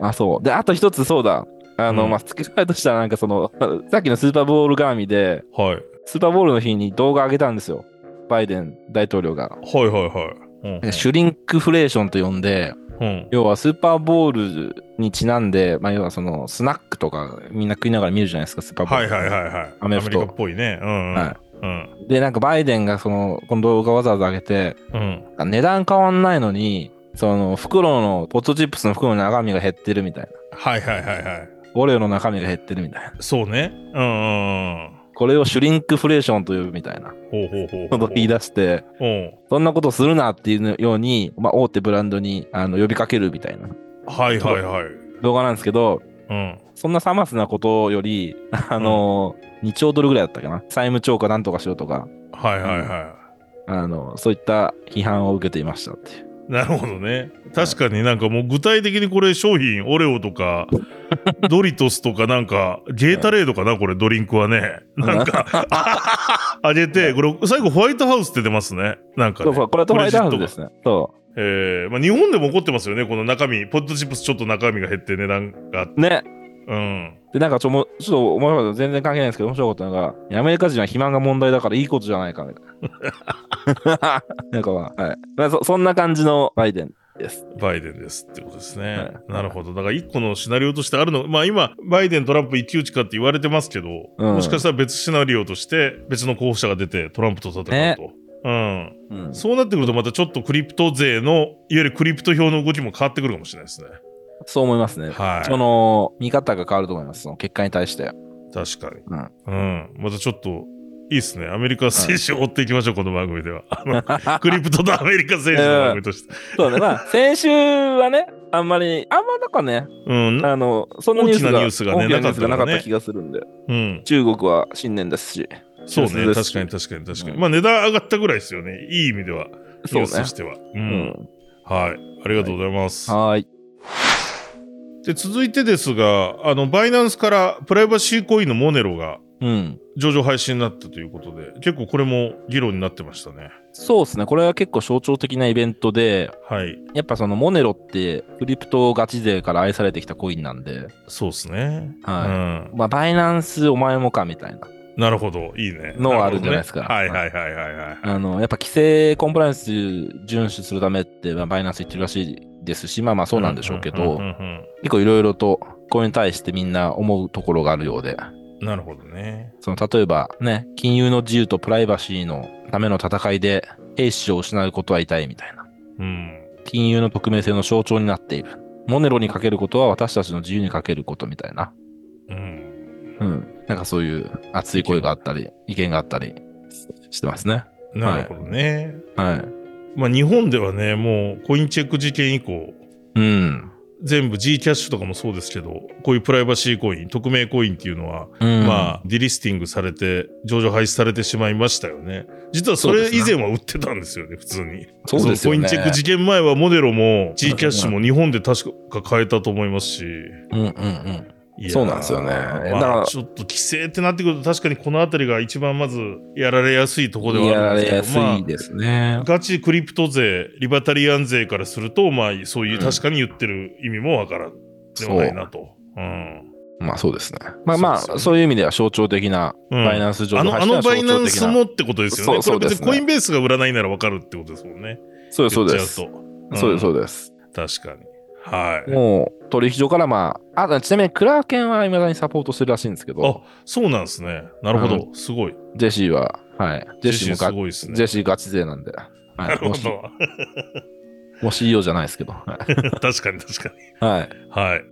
あ、そう。で、あと一つそうだ。あの、うんまあ、付け加えとしたらなんかその、(laughs) さっきのスーパーボール絡みで、はい。スーパーボールの日に動画上げたんですよ。バイデン大統領が。はいはいはい。うんシュリンクフレーションと呼んで、うん。要はスーパーボールにちなんで、まあ、要はそのスナックとかみんな食いながら見るじゃないですか、スーパーボール。はいはいはいはい。アメフトリカっぽいね。うん、うん。はうん。で、なんかバイデンがその、この動画わざわざ上げて、うん。値段変わんないのに、その袋の、ポットチップスの袋の中身が減ってるみたいな。はいはいはいはい。オレオの中身が減ってるみたいな。そうね。うんうんうん。これをシュリンクフレーションと呼ぶみたいなほうほうほうほう。ことを言い出して、うん。そんなことするなっていうように、まあ、大手ブランドにあの呼びかけるみたいなはいはいはい。動画なんですけど、うん。そんなさますなことより、あの、2兆ドルぐらいだったかな。債務超過なんとかしろとか、はいはいはあの、そういった批判を受けていましたっていう。い。なるほどね。確かになんかもう具体的にこれ商品、オレオとか、ドリトスとかなんか、ゲータレードかなこれドリンクはね。なんか、あげて、これ最後ホワイトハウスって出ますね。なんか、ね。そうそう、これはトワイトハウスですね。そえー、まあ日本でも起こってますよね。この中身、ポットチップスちょっと中身が減って値段が。う。ね。うん。で、なんかちょ、もちょっと面白かった、全然関係ないんですけど、面白かったのが、アメリカ人は肥満が問題だからいいことじゃないか、みたいな。(laughs) なんかまあ、はい。まあそ。そんな感じのバイデンです。バイデンですってことですね。はいなるほど。だから一個のシナリオとしてあるの、まあ今、バイデン、トランプ一騎打ちかって言われてますけど、うんもしかしたら別シナリオとして別の候補者が出てトランプと戦うと。ねうん。うん。そうなってくるとまたちょっとクリプト勢の、いわゆるクリプト票の動きも変わってくるかもしれないですね。そう思いますね。はい。その、見方が変わると思います。その結果に対して。確かに。うん。うん。またちょっと、いいっすね。アメリカ政治を追っていきましょう、この番組では。あの、クリプトとアメリカ政治の番組として。そうね。まあ、先週はね、あんまり、あんまなんかね、うん。あの、そんなニュースが大きなニュースがねなニュースがなかったからねなかった気がするんで、うん。中国は新年ですし、そうね。確かに確かに確かに。うんまあ値段上がったぐらいですよね。いい意味では。ニそうねュースとしては。う。うんん。はい。ありがとうございます。はーい。で、続いてですが、あの、バイナンスからプライバシーコインのモネロがうん。上場廃止になったということで、結構これも議論になってましたね。そうですね。これは結構象徴的なイベントで、はい。やっぱそのモネロってクリプトガチ勢から愛されてきたコインなんで、そうですね。はうん。まあ、バイナンスお前もかみたいな。なるほど。いいね。のはあるんじゃないですかねはいはいはいはいはい。あの、やっぱ規制コンプライアンス遵守するためって、まあ、バイナンス言ってるらしいですし、まあまあそうなんでしょうけど結構いろいろとこれに対してみんな思うところがあるようで、うんなるほどね。その例えばね、金融の自由とプライバシーのための戦いで兵士を失うことは痛いみたいな。うん。金融の匿名性の象徴になっている。モネロにかけることは私たちの自由にかけることみたいな。うん。うん。なんかそういう熱い声があったり、意見があったりしてますね。なるほどね。はい。まあ日本ではね、もうコインチェック事件以降、うん。全部 G キャッシュとかもそうですけど、こういうプライバシーコイン、匿名コインっていうのは、うん、まあ、ディリスティングされて、上場廃止されてしまいましたよね。実はそれ以前は売ってたんですよね、普通に。そうですよねのコインチェック事件前はモデロも G キャッシュも日本で確か買えたと思いますし。うんうんうん。そうなんですよねまだからあ、ちょっと規制ってなってくると確かにこのあたりが一番まずやられやすいところでやらはあるんれやですけど、すいですね。ガチクリプト税、リバタリアン税からすると、まあ、そういううん確かに言ってる意味もわからんではないなと。うん。まあそうですね。まあまあ、そういう意味では象徴的な、うんバイナンス上あの、あのバイナンスもも。ってことですよね。そうそうですねこれ別にコインベースが売らないならわかるってことですもんね。そうです、そうです。そうです、そうで。す。確かに。はい。もう、取引所からまあ、あ、ちなみにクラーケンは未だにサポートしてるらしいんですけど、あ、そうなんですね。なるほど。うすごい。ジェシーは、はい。ジェシーもガすごいですね。ジェシーガチ勢なんで。は。ないるほもし、ど。もし CEO じゃないですけど。はい。(laughs) 確かに確かに。はい。はい。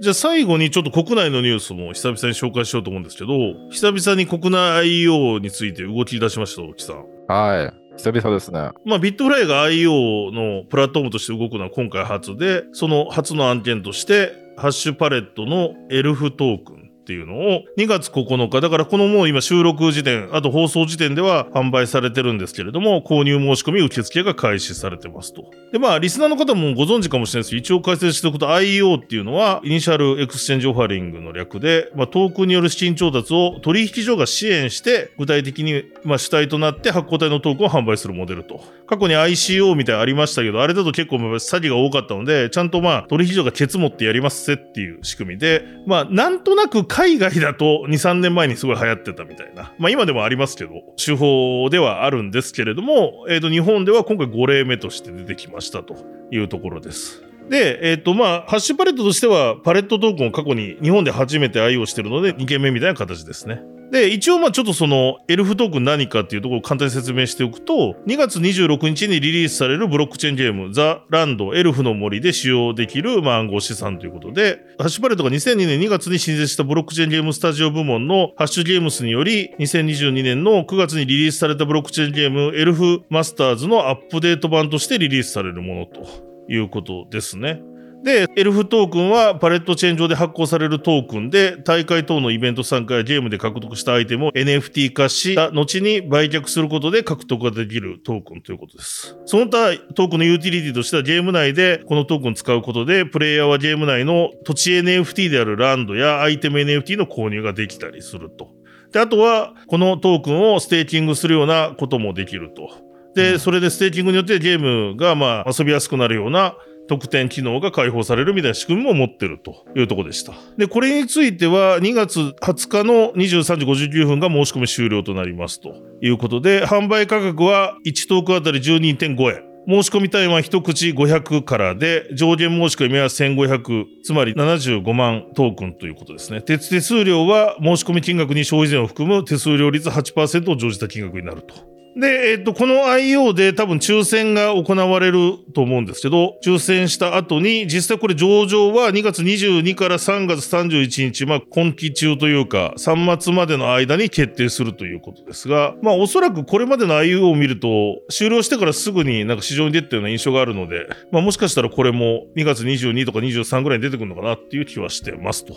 じゃあ最後にちょっと国内のニュースも久々に紹介しようと思うんですけど、久々に国内 IEO について動き出しました、大木さん。はい。久々ですね。まあ、ビットフライが IO のプラットフォームとして動くのは今回初で、その初の案件として、ハッシュパレットのエルフトークンっていうのを2月9日、だからこのもう今収録時点、あと放送時点では販売されてるんですけれども、購入申し込み受付が開始されてますと。で、まあ、リスナーの方もご存知かもしれないですけど、一応解説しておくと IEO っていうのは、 Initial Exchange Offering の略で、まあ、トークンによる資金調達を取引所が支援して、具体的に、まあ、主体となって発行体のトークンを販売するモデルと。過去に ICO みたいありましたけど、あれだと結構詐欺が多かったので、ちゃんとまあ、取引所がケツ持ってやりますぜっていう仕組みで、まあ、なんとなく海外だと2、3年前にすごい流行ってたみたいな。まあ、今でもありますけど、手法ではあるんですけれども、えっ、と、日本では今回5例目として出てきましたというところです。で、えっ、と、まあ、ハッシュパレットとしては、パレットトークンを過去に日本で初めて愛用してるので、2件目みたいな形ですね。で、一応まあちょっとそのエルフトークン何かっていうところを簡単に説明しておくと、2月26日にリリースされるブロックチェーンゲーム、ザ・ランド、エルフの森で使用できるまあ暗号資産ということで、ハッシュパレットが2002年2月に新設したブロックチェーンゲームスタジオ部門のハッシュゲームスにより、2022年の9月にリリースされたブロックチェーンゲーム、エルフマスターズのアップデート版としてリリースされるものということですね。で、エルフトークンはパレットチェーン上で発行されるトークンで、大会等のイベント参加やゲームで獲得したアイテムを NFT 化した後に売却することで獲得ができるトークンということです。その他、トークンのユーティリティとしてはゲーム内でこのトークンを使うことで、プレイヤーはゲーム内の土地 NFT であるランドやアイテム NFT の購入ができたりすると。で、あとは、このトークンをステーキングするようなこともできると。で、それでステーキングによってゲームがまあ遊びやすくなるような特典機能が開放されるみたいな仕組みも持ってるというところでした。で、これについては2月20日の23時59分が申し込み終了となりますということで、販売価格は1トークンあたり12.5円。申し込み単位は一口500からで、上限申し込みは1500、つまり75万トークンということですね。手手数料は申し込み金額に消費税を含む手数料率8%を乗じた金額になると。で、えっと、この IO で多分抽選が行われると思うんですけど、抽選した後に、実際これ上場は2月22から3月31日、まあ今期中というか、3末までの間に決定するということですが、まあおそらくこれまでの IO を見ると、終了してからすぐになんか市場に出てたような印象があるので、まあもしかしたらこれも2月22とか23ぐらいに出てくるのかなっていう気はしてますと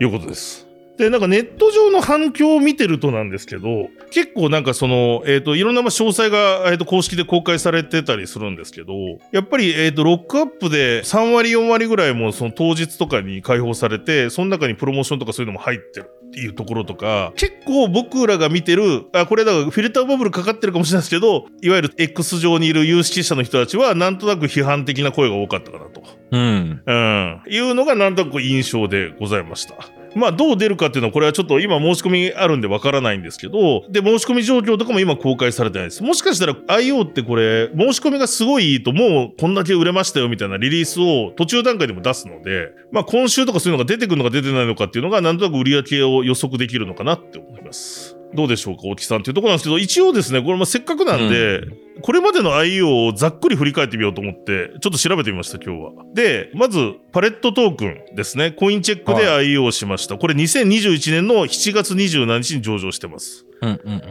いうことです。で、なんかネット上の反響を見てるとなんですけど、結構なんかその、えっ、と、いろんなまあ詳細が、えー、と公式で公開されてたりするんですけど、やっぱり、えっ、と、ロックアップで3割、4割ぐらいもその当日とかに開放されて、その中にプロモーションとかそういうのも入ってるっていうところとか、結構僕らが見てる、あ、これだからフィルターバブルかかってるかもしれないですけど、いわゆる X 上にいる有識者の人たちは、なんとなく批判的な声が多かったかなと。うん。うん。いうのがなんとなく印象でございました。まあどう出るかっていうのはこれはちょっと今申し込みあるんでわからないんですけど、で、申し込み状況とかも今公開されてないです。もしかしたら IO ってこれ、申し込みがすごいいいともうこんだけ売れましたよみたいなリリースを途中段階でも出すので、まあ今週とかそういうのが出てくるのか出てないのかっていうのがなんとなく売り上げを予測できるのかなって思います。どうでしょうか、大木さんっていうところなんですけど、一応ですね、これもせっかくなんで、これまでの IO をざっくり振り返ってみようと思って、ちょっと調べてみました、今日は。で、まず、パレットトークンですね。コインチェックで IO をしました。これ2021年の7月27日に上場してます。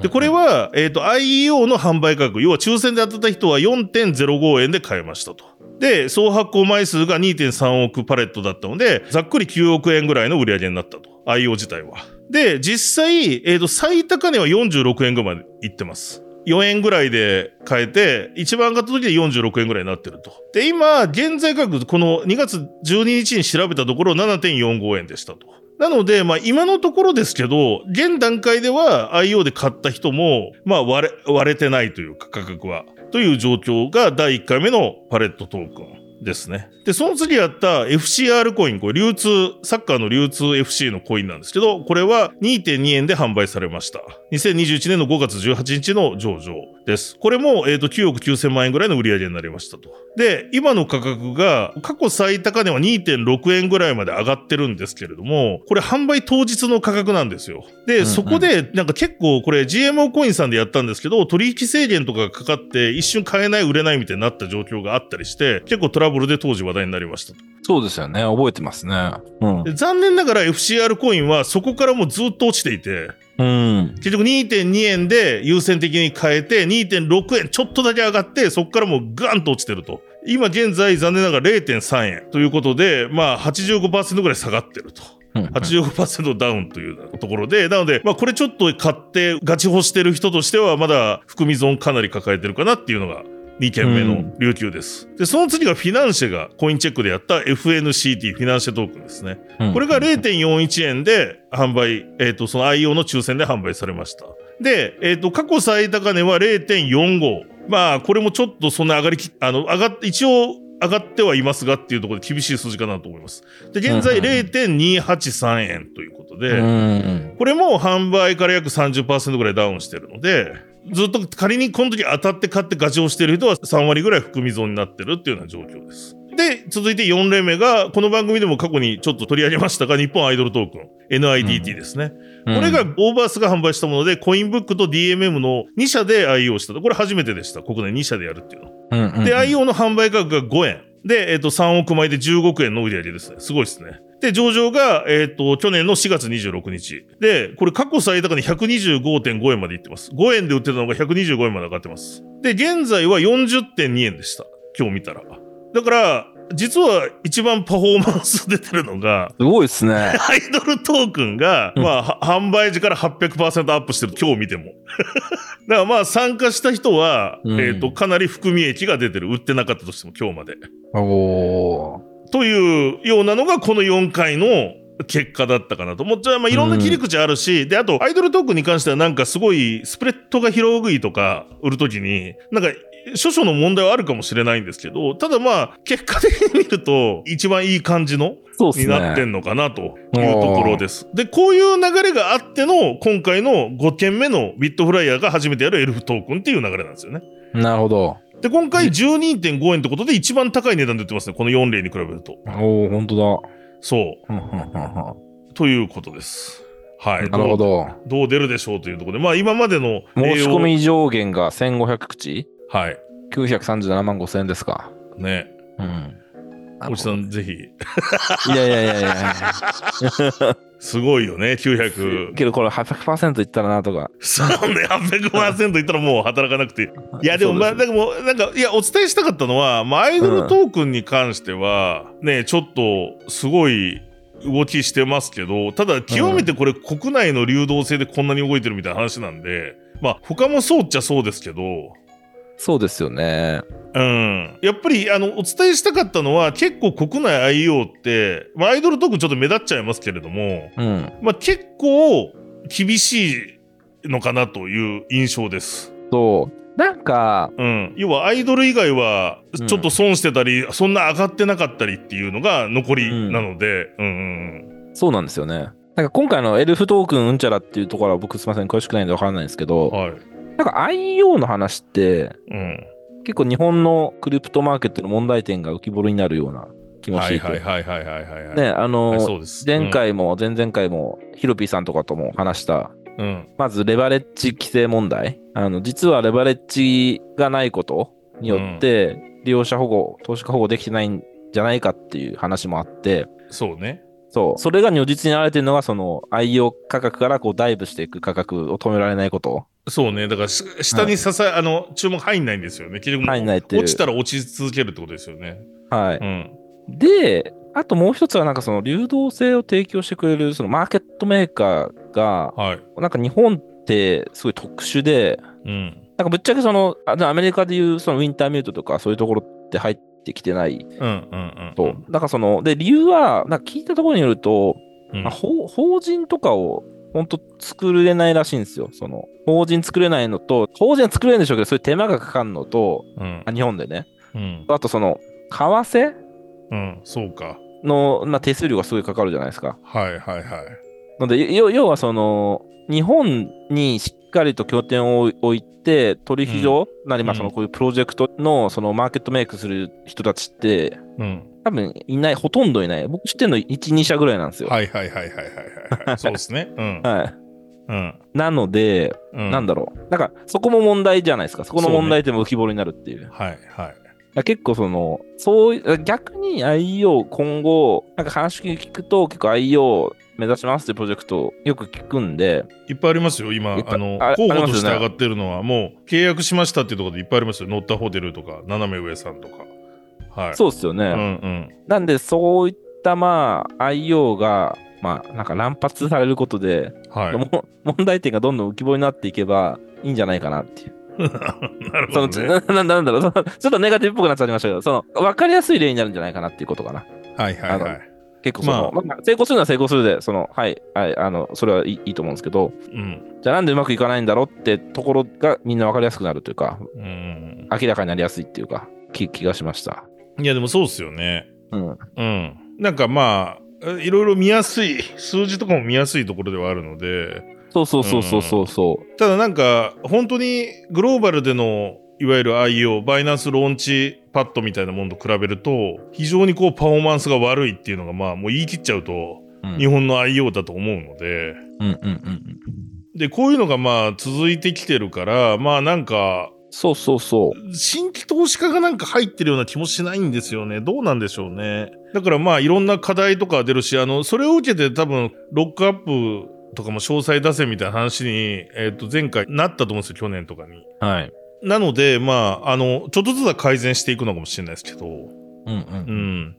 で、これは、えっ、と、IEO の販売価格、要は抽選で当たった人は4.05円で買えましたと。で、総発行枚数が2.3億パレットだったので、ざっくり9億円ぐらいの売り上げになったと。IEO 自体は。で、実際、えっ、と、最高値は46円ぐらいまでいってます。4円ぐらいで買えて、一番上がった時で46円ぐらいになってると。で、今、現在価格、この2月12日に調べたところ7.45円でしたと。なので、まあ今のところですけど、現段階では IO で買った人も、まあ割れ、割れてないというか価格は。という状況が第1回目のパレットトークン。ですね。で、その次やった FCR コイン、これ流通、サッカーの流通 FC のコインなんですけど、これは2.2円で販売されました。2021年の5月18日の上場です。これも、えっ、と、9億9000万円ぐらいの売り上げになりましたと。で、今の価格が、過去最高値は2.6円ぐらいまで上がってるんですけれども、これ販売当日の価格なんですよ。で、うんうんそこで、なんか結構これ GMO コインさんでやったんですけど、取引制限とかがかかって一瞬買えない、売れないみたいになった状況があったりして、結構トラブルで当時話題になりましたと。そうですよね。覚えてますね。うん。で残念ながら FCR コインはそこからもうずっと落ちていて、うん。結局2.2円で優先的に変えて、2.6円ちょっとだけ上がって、そこからもうガンと落ちてると。今現在残念ながら0.3円ということで、まあ85%ぐらい下がってると。うん85%ダウンというところで、なので、まあこれちょっと買ってガチホしてる人としては、まだ含み損かなり抱えてるかなっていうのが2件目の琉球です。で、その次がフィナンシェがコインチェックでやった FNCT、フィナンシェトークンですね。うんこれが0.41円で販売、えっ、と、その IO の抽選で販売されました。で、えっ、と、過去最高値は0.45。まあ、これもちょっとそんな上がりき、あの、上がっ、一応上がってはいますがっていうところで厳しい数字かなと思います。で、現在うんうん0.283円ということで、うん。これも販売から約30%ぐらいダウンしてるので、ずっと仮にこの時当たって買ってガチをしてる人は3割ぐらい含み損になってるっていうような状況です。で、続いて4例目が、この番組でも過去にちょっと取り上げましたが、日本アイドルトークン、NIDT ですね。これがオーバースが販売したもので、コインブックと DMM の2社で愛用したと。これ初めてでした。国内2社でやるっていうの。うんうん、で、愛用の販売価格が5円。で、えっ、と、3億枚で15億円の売り上げですね。すごいですね。で、上場が、えっ、と、去年の4月26日。で、これ過去最高に125.5円までいってます。5円で売ってたのが125円まで上がってます。で、現在は40.2円でした。今日見たら。だから、実は一番パフォーマンス出てるのが、すごいですね。アイドルトークンが、うんまあ、は販売時から800%アップしてる。今日見ても。(laughs) だからまあ、参加した人は、うんえっ、と、かなり含み益が出てる。売ってなかったとしても今日まで。おー。というようなのが、この4回の結果だったかなと。もう、じゃあ、まあ、いろんな切り口あるし、で、あと、アイドルトークンに関してはなんかすごい、スプレッドが広食いとか売るときに、なんか、少々の問題はあるかもしれないんですけど、ただまあ、結果的に見ると、一番いい感じのそうですね。になってんのかなというところです。で、こういう流れがあっての、今回の5件目のビットフライヤーが初めてやるエルフトークンっていう流れなんですよね。なるほど。で、今回12.5円ってことで一番高い値段で売ってますね。この4例に比べると。おー、本当。だ。うんうということです。はい。なるほど。どう。出るでしょうというところで、まあ今までの申し込例み上限が1500口？をはい。?937 万5千円ですか。ね。うん。おじさん、ぜひ。いやいやいやいや。(laughs) すごいよね、900。けどこれ800%いったらなとか。そうね、800%いったらもう働かなくて。(laughs) いや、でも、まあ、ですなんかもう、なんか、いや、お伝えしたかったのは、まあ、アイドルトークンに関しては、ね、ちょっと、すごい、動きしてますけど、ただ、極めてこれ、国内の流動性でこんなに動いてるみたいな話なんで、まあ、他もそうっちゃそうですけど、そうですよね。うん。やっぱり、あの、お伝えしたかったのは、結構国内 IO って、まあ、アイドルトークンちょっと目立っちゃいますけれども、うん。まあ、結構、厳しいのかなという印象です。そう。なんか、うん。要は、アイドル以外はうん、ちょっと損してたり、そんな上がってなかったりっていうのが残りなので、うん、うんそうなんですよね。なんか今回のエルフトークンうんちゃらっていうところは僕すみません詳しくないんでわからないんですけうん。ど、はい。なんか IO の話ってうん。結構日本のクリプトマーケットの問題点が浮き彫りになるような気もしていて。はいはいはいはいはいはいはい。ね、あの、はい。前回も前々回もヒロピーさんとかとも話した、うん。うん。まずレバレッジ規制問題。あの、実はレバレッジがないことによって、利用者保護、投資家保護できてないんじゃないかっていう話もあって、そうね。そう。それが如実に現れてるのが、その、IO 価格からこうダイブしていく価格を止められないこと。そうね。だからし、下に支え、あの、注目入んないんですよね。結局入んないっていう落ちたら落ち続けるってことですよね。はい。うん。で、あともう一つはなんかその流動性を提供してくれるそのマーケットメーカーが、はい。なんか日本ってすごい特殊で、うん。なんかぶっちゃけその、あアメリカでいうそのウィンターミュートとかそういうところって入ってきてないうんうんうん。と。だからその、で、理由は、なんか聞いたところによると、うんまあ、法法人とかを本当作れないらしいんですよ。その、法人作れないのと、法人は作れるんでしょうけど、そういう手間がかかるのと、うんあ日本でね。うん。あとその、為替？うん。そうか。の、まあ、手数料がすごいかかるじゃないですか。はいはいはい。ので、要要はその、日本にっかりと拠点を置いて、取引所なり、まあ、うんそのこういうプロジェクトの、そのマーケットメイクする人たちって、うん。多分いない、ほとんどいない。僕知ってるの1、2社ぐらいなんですよ。はいはいはいはいはいはいはい。(laughs) そうですね。うん。はい。うん。なので、うん。なんだろう。なんか、そこも問題じゃないですか。そこの問題点も浮き彫りになるっていう。はいはい。結構その、そう逆に IEO 今後、なんか話聞くと結構 IEO 目指しますってプロジェクトよく聞くんで、いっぱいありますよ、今、あのあ、候補として上がってるのは、もう契約しましたっていうところでいっぱいありますよ。乗ったホテルとか、斜め上さんとか。はい。そうですよね。うんうん。なんでそういったまあ IEO が、まあなんか乱発されることで、はい。も問題点がどんどん浮き彫りになっていけばいいんじゃないかなっていう。(laughs) なるほどね。ななんだろう、ちょっとネガティブっぽくなっちゃいましたけど、その分かりやすい例になるんじゃないかなっていうことかな。はいはいはい。結構その、ままあ成功するのは成功するで、その、はい、はい、あの、それはいいいいと思うんですけど、うん。じゃあなんでうまくいかないんだろうってところがみんな分かりやすくなるというか、うん。明らかになりやすいっていうか、気気がしました。いや、でもそうっすよね。うん。うん。なんかまあ、いろいろ見やすい、数字とかも見やすいところではあるので、そうそうそうそうそうそう。ただなんか、本当にグローバルでの、いわゆる IO、バイナンスローンチパッドみたいなものと比べると、非常にこうパフォーマンスが悪いっていうのが、まあもう言い切っちゃうと、うん日本の IO だと思うので、うんうんうんうん。で、こういうのがまあ続いてきてるから、まあなんか、そうそうそう。新規投資家がなんか入ってるような気もしないんですよね。どうなんでしょうね。だからまあいろんな課題とか出るし、あの、それを受けて多分、ロックアップとかも詳細出せみたいな話に、えっ、と、前回なったと思うんですよ、去年とかに。はい。なので、まあ、あの、ちょっとずつは改善していくのかもしれないですけど、うんう。うんん。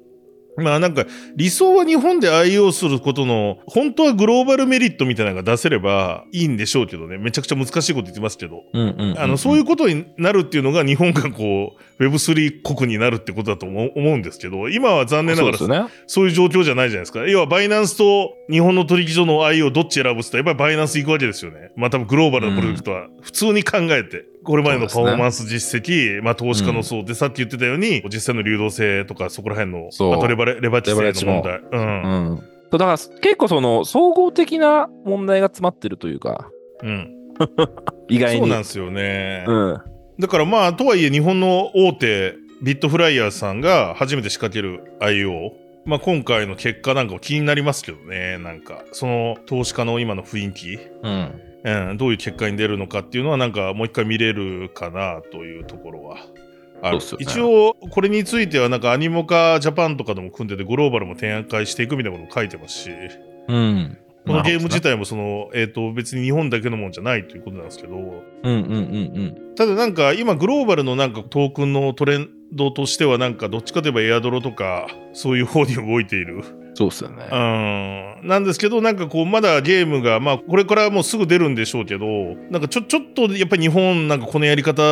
まあなんか、理想は日本で IO することの、本当はグローバルメリットみたいなのが出せればいいんでしょうけどね。めちゃくちゃ難しいこと言ってますけど。うんうんうん。あの、そういうことになるっていうのが日本がこう、Web3 国になるってことだと思うんですけど、今は残念ながらそうね。そういう状況じゃないじゃないですか。要はバイナンスと日本の取引所の IO どっち選ぶって言ったらやっぱりバイナンス行くわけですよね。まあ多分グローバルなプロジェクトは普通に考えて、これまでのパフォーマンス実績、まあ投資家の層で、さっき言ってたように、実際の流動性とかそこら辺の、あとレバレレバッジ性の問題。うん。うん。だから結構その総合的な問題が詰まってるというか、うん。(laughs) 意外に。そうなんですよね。うん。だからまあ、とはいえ日本の大手、ビットフライヤーさんが初めて仕掛ける IO。まあ今回の結果なんかも気になりますけどね。なんか、その投資家の今の雰囲気、うん。うん、どういう結果に出るのかっていうのはなんかもう一回見れるかなというところはある。そうっす一応、これについてはなんかアニモカジャパンとかでも組んでてグローバルも展開していくみたいなことも書いてますし、うん。このゲーム自体。体もその、えっ、と、別に日本だけのもんじゃないということなんですけど、うんうんうんただなんか今グローバルのなんかトークンのトレンドとしてはなんかどっちかといえばエアドロとかそういう方に動いている。うん。そうっすよね。うん。なんですけどなんかこうまだゲームがまあこれからもうすぐ出るんでしょうけどなんかちょちょっとやっぱり日本なんかこのやり方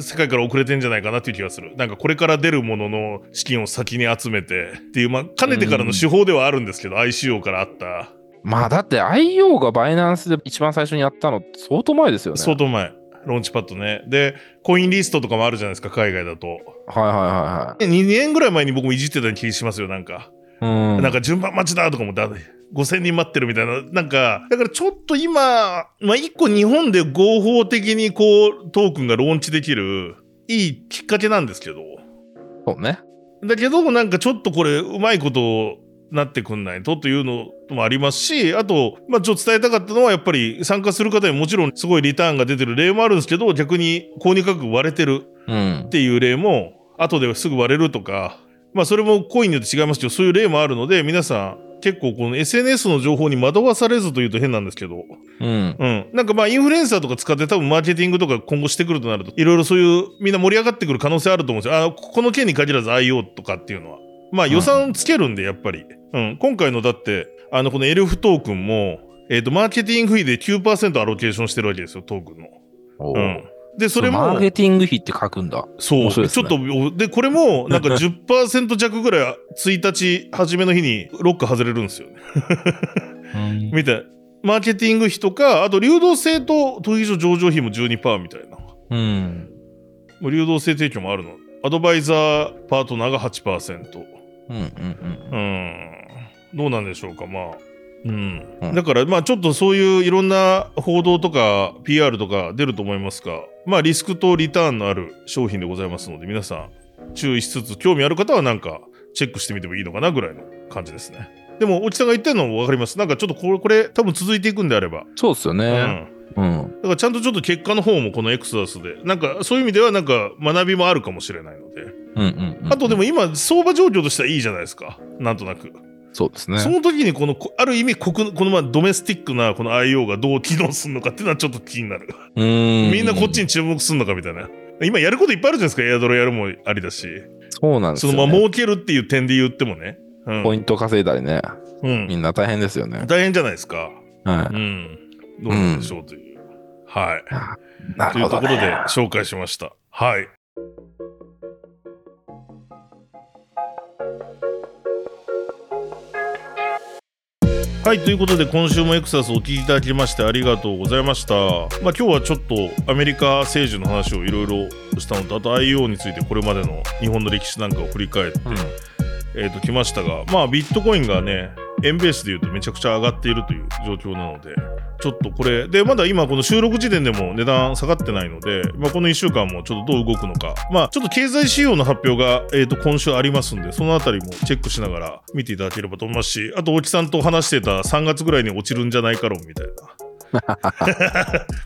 世界から遅れてんじゃないかなっていう気がする。なんかこれから出るものの資金を先に集めてっていうまあかねてからの手法ではあるんですけど ICO からあった。まあだって IO がバイナンスで一番最初にやったの相当前ですよね。相当前。ローンチパッドね。で、コインリストとかもあるじゃないですか、海外だと。はいは2年ぐらい前に僕もいじってた気がしますよ、なんか。いはいはい。うん。なんか順番待ちだとかもだ、5000人待ってるみたいな。なんか、だからちょっと今、まあ一個日本で合法的にこう、トークンがローンチできる、いいきっかけなんですけど。そうね。だけど、なんかちょっとこれ、うまいことなってくんないとというのもありますし、あと、まあちょっと伝えたかったのは、やっぱり参加する方にもちろんすごいリターンが出てる例もあるんですけど、逆に購入価格割れてるうんっ。ていう例も、後ですぐ割れるとか、まあそれもコインによって違いますけど、そういう例もあるので、皆さん結構この SNS の情報に惑わされずというと変なんですけど、うん。うん。なんかまあインフルエンサーとか使って多分マーケティングとか今後してくるとなると、いろいろそういうみんな盛り上がってくる可能性あると思うんですよ。あこの件に限らず IO とかっていうのは。まあ予算つけるんで、やっぱり。うん。今回のだって、あのこのエルフトークンも、えっ、と、マーケティング費で9%アロケーションしてるわけですよ、トークンの。うん。で、それも、マーケティング費って書くんだ。そう、面白いですねちょっと、で、これも、なんか10%弱ぐらい、1日、初めの日にロック外れるんですよね。うん。みたい。マーケティング費とか、あと流動性と取引所上場費も12%みたいな。うん。流動性提供もあるの。アドバイザーパートナーが8%。うんうんうん。うん。どうなんでしょうか。まあ、うんうんだからまあちょっとそういういろんな報道とか PR とか出ると思いますがまあリスクとリターンのある商品でございますので皆さん注意しつつ興味ある方はなんかチェックしてみてもいいのかなぐらいの感じですねでもおじさんが言ってるのも分かりますなんかちょっとこれこれ多分続いていくんであれば、そうですよね。うんうん。だからちゃんとちょっと結果の方もこのエクソダスでなんかそういう意味ではなんか学びもあるかもしれないのでうんうんうん。あとでも今相場状況としてはいいじゃないですかなんとなくそうですね。その時にこのこある意味国このまあドメスティックなこの IO がどう機能するのかっていうのはちょっと気になる。うーん。みんなこっちに注目するのかみたいな。今やることいっぱいあるじゃないですか。エアドロやるもありだし。そうなんですよ、ね。そのまあ儲けるっていう点で言ってもね。うんポイント稼いだりね。うん。みんな大変ですよね。大変じゃないですか。はい。うん。どうなんでしょうという。はい。なというところでね紹介しました。はい。はい、ということで今週もエクサスお聞きいただきましてありがとうございました。まあ今日はちょっとアメリカ政治の話をいろいろしたのと、あと IO についてこれまでの日本の歴史なんかを振り返って、うんえー、と来ましたが、まあビットコインがね、円ベースで言うとめちゃくちゃ上がっているという状況なので、ちょっとこれ、で、まだ今この収録時点でも値段下がってないので、まあこの1週間もちょっとどう動くのか、まあちょっと経済指標の発表が、えー、と今週ありますんで、そのあたりもチェックしながら見ていただければと思いますし、あと大木さんと話してた3月ぐらいに落ちるんじゃないか論みたいな。(laughs)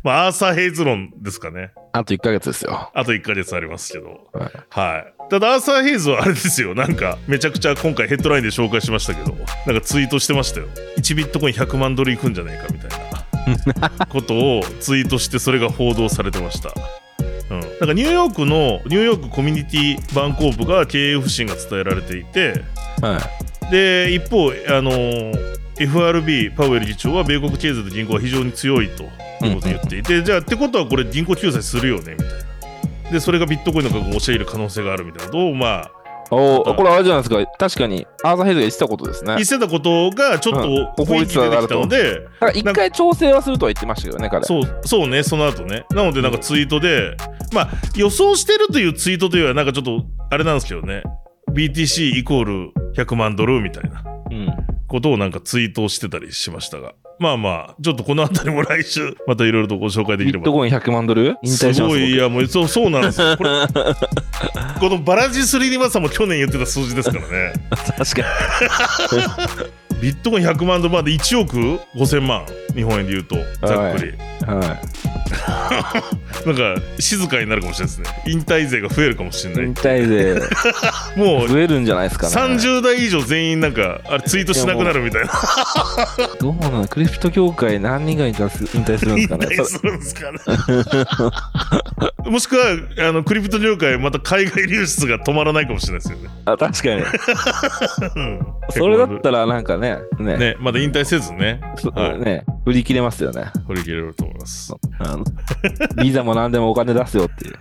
まあアーサー・ヘイズ論ですかね。あと1ヶ月ですよ。あと1ヶ月ありますけど。はいはい。ただ、アーサー・ヘイズはあれですよ。なんか、めちゃくちゃ今回ヘッドラインで紹介しましたけど、なんかツイートしてましたよ。1ビットコイン100万ドルいくんじゃないかみたいなことをツイートして、それが報道されてました。うん。なんかニューヨークの、ニューヨークコミュニティバンコープが経営不振が伝えられていて、はい。で、一方、あのー FRB、パウエル議長は米国経済と銀行は非常に強いということを言っていて、じゃあ、ってことはこれ銀行救済するよねみたいな。で、それがビットコインの価格を押し上げる可能性があるみたいなことを、まあ、おーこれあれじゃないですか。確かに、アーザーヘイズが言ってたことですね。言ってたことがちょっうんと雰囲気出てきたので、だから一回調整はするとは言ってましたけどね、彼。そうそうね、その後ね。なので、なんかツイートで、まあ、予想してるというツイートというよりは、なんかちょっと、あれなんですけどね、BTC イコール100万ドルみたいなうん。ことをなんかツイートをしてたりしましたが、まあまあ、ちょっとこのあたりも来週、またいろいろとご紹介できればビット。コイン100万ドル？引退しますすごい、い僕や、もう、そう、そうなんですよ。これ、(laughs) このバラジスリニマさんも去年言ってた数字ですからね。(laughs) 確か (laughs) ビットコイン100万ドルまで1億5000万、日本円で言うと、ざっくり。に。は (laughs) なんか、静かになるかもしれないですね。引退税が増えるかもしれい。ない引。退 (laughs) 税もう、増えるんじゃないですかね。30代以上全員なんか、あれツイートしなくなるみたいな。どうなの？クリプト協会何人が引退す引退するんで引すかね？退するんですかね。もしくは、あの、クリプト業界、また海外流出が止まらないかもしれないですよね。あ確かに。(laughs) うんそれだったらなんかね、ね、ね、まだ引退せずね、そはいね、振り切れますよね。振り切れると思います。あのビザも何でもお金出すよっていう。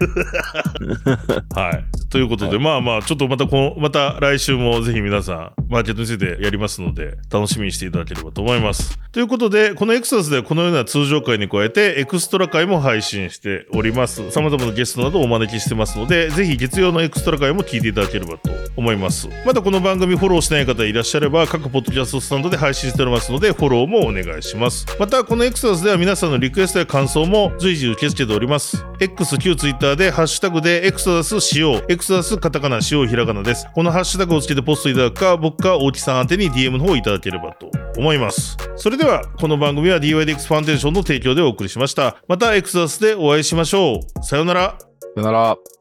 (laughs) はい。ということで、まあまあ、ちょっとまたこの、また来週もぜひ皆さん、マーケットについてやりますので、楽しみにしていただければと思います。ということで、このエクサスではこのような通常回に加えて、エクストラ回も配信しております。様々なゲストなどをお招きしてますので、ぜひ月曜のエクストラ回も聞いていただければと思います。またこの番組フォローしてない方いらっしゃれば、各ポッドキャストスタンドで配信しておりますので、フォローもお願いします。また、このエクサスでは皆さんのリクエストや感想も随時受け付けております。X、旧 Twitter でハッシュタグでエクソダス使用、エクソダスカタカナ使用ひらがなです。このハッシュタグをつけてポストいただくか、僕か大木さん宛てに DM の方をいただければと思います。それでは、この番組は DYDX ファンデーションの提供でお送りしました。またエクソダスでお会いしましょう。さようなら。さよなら。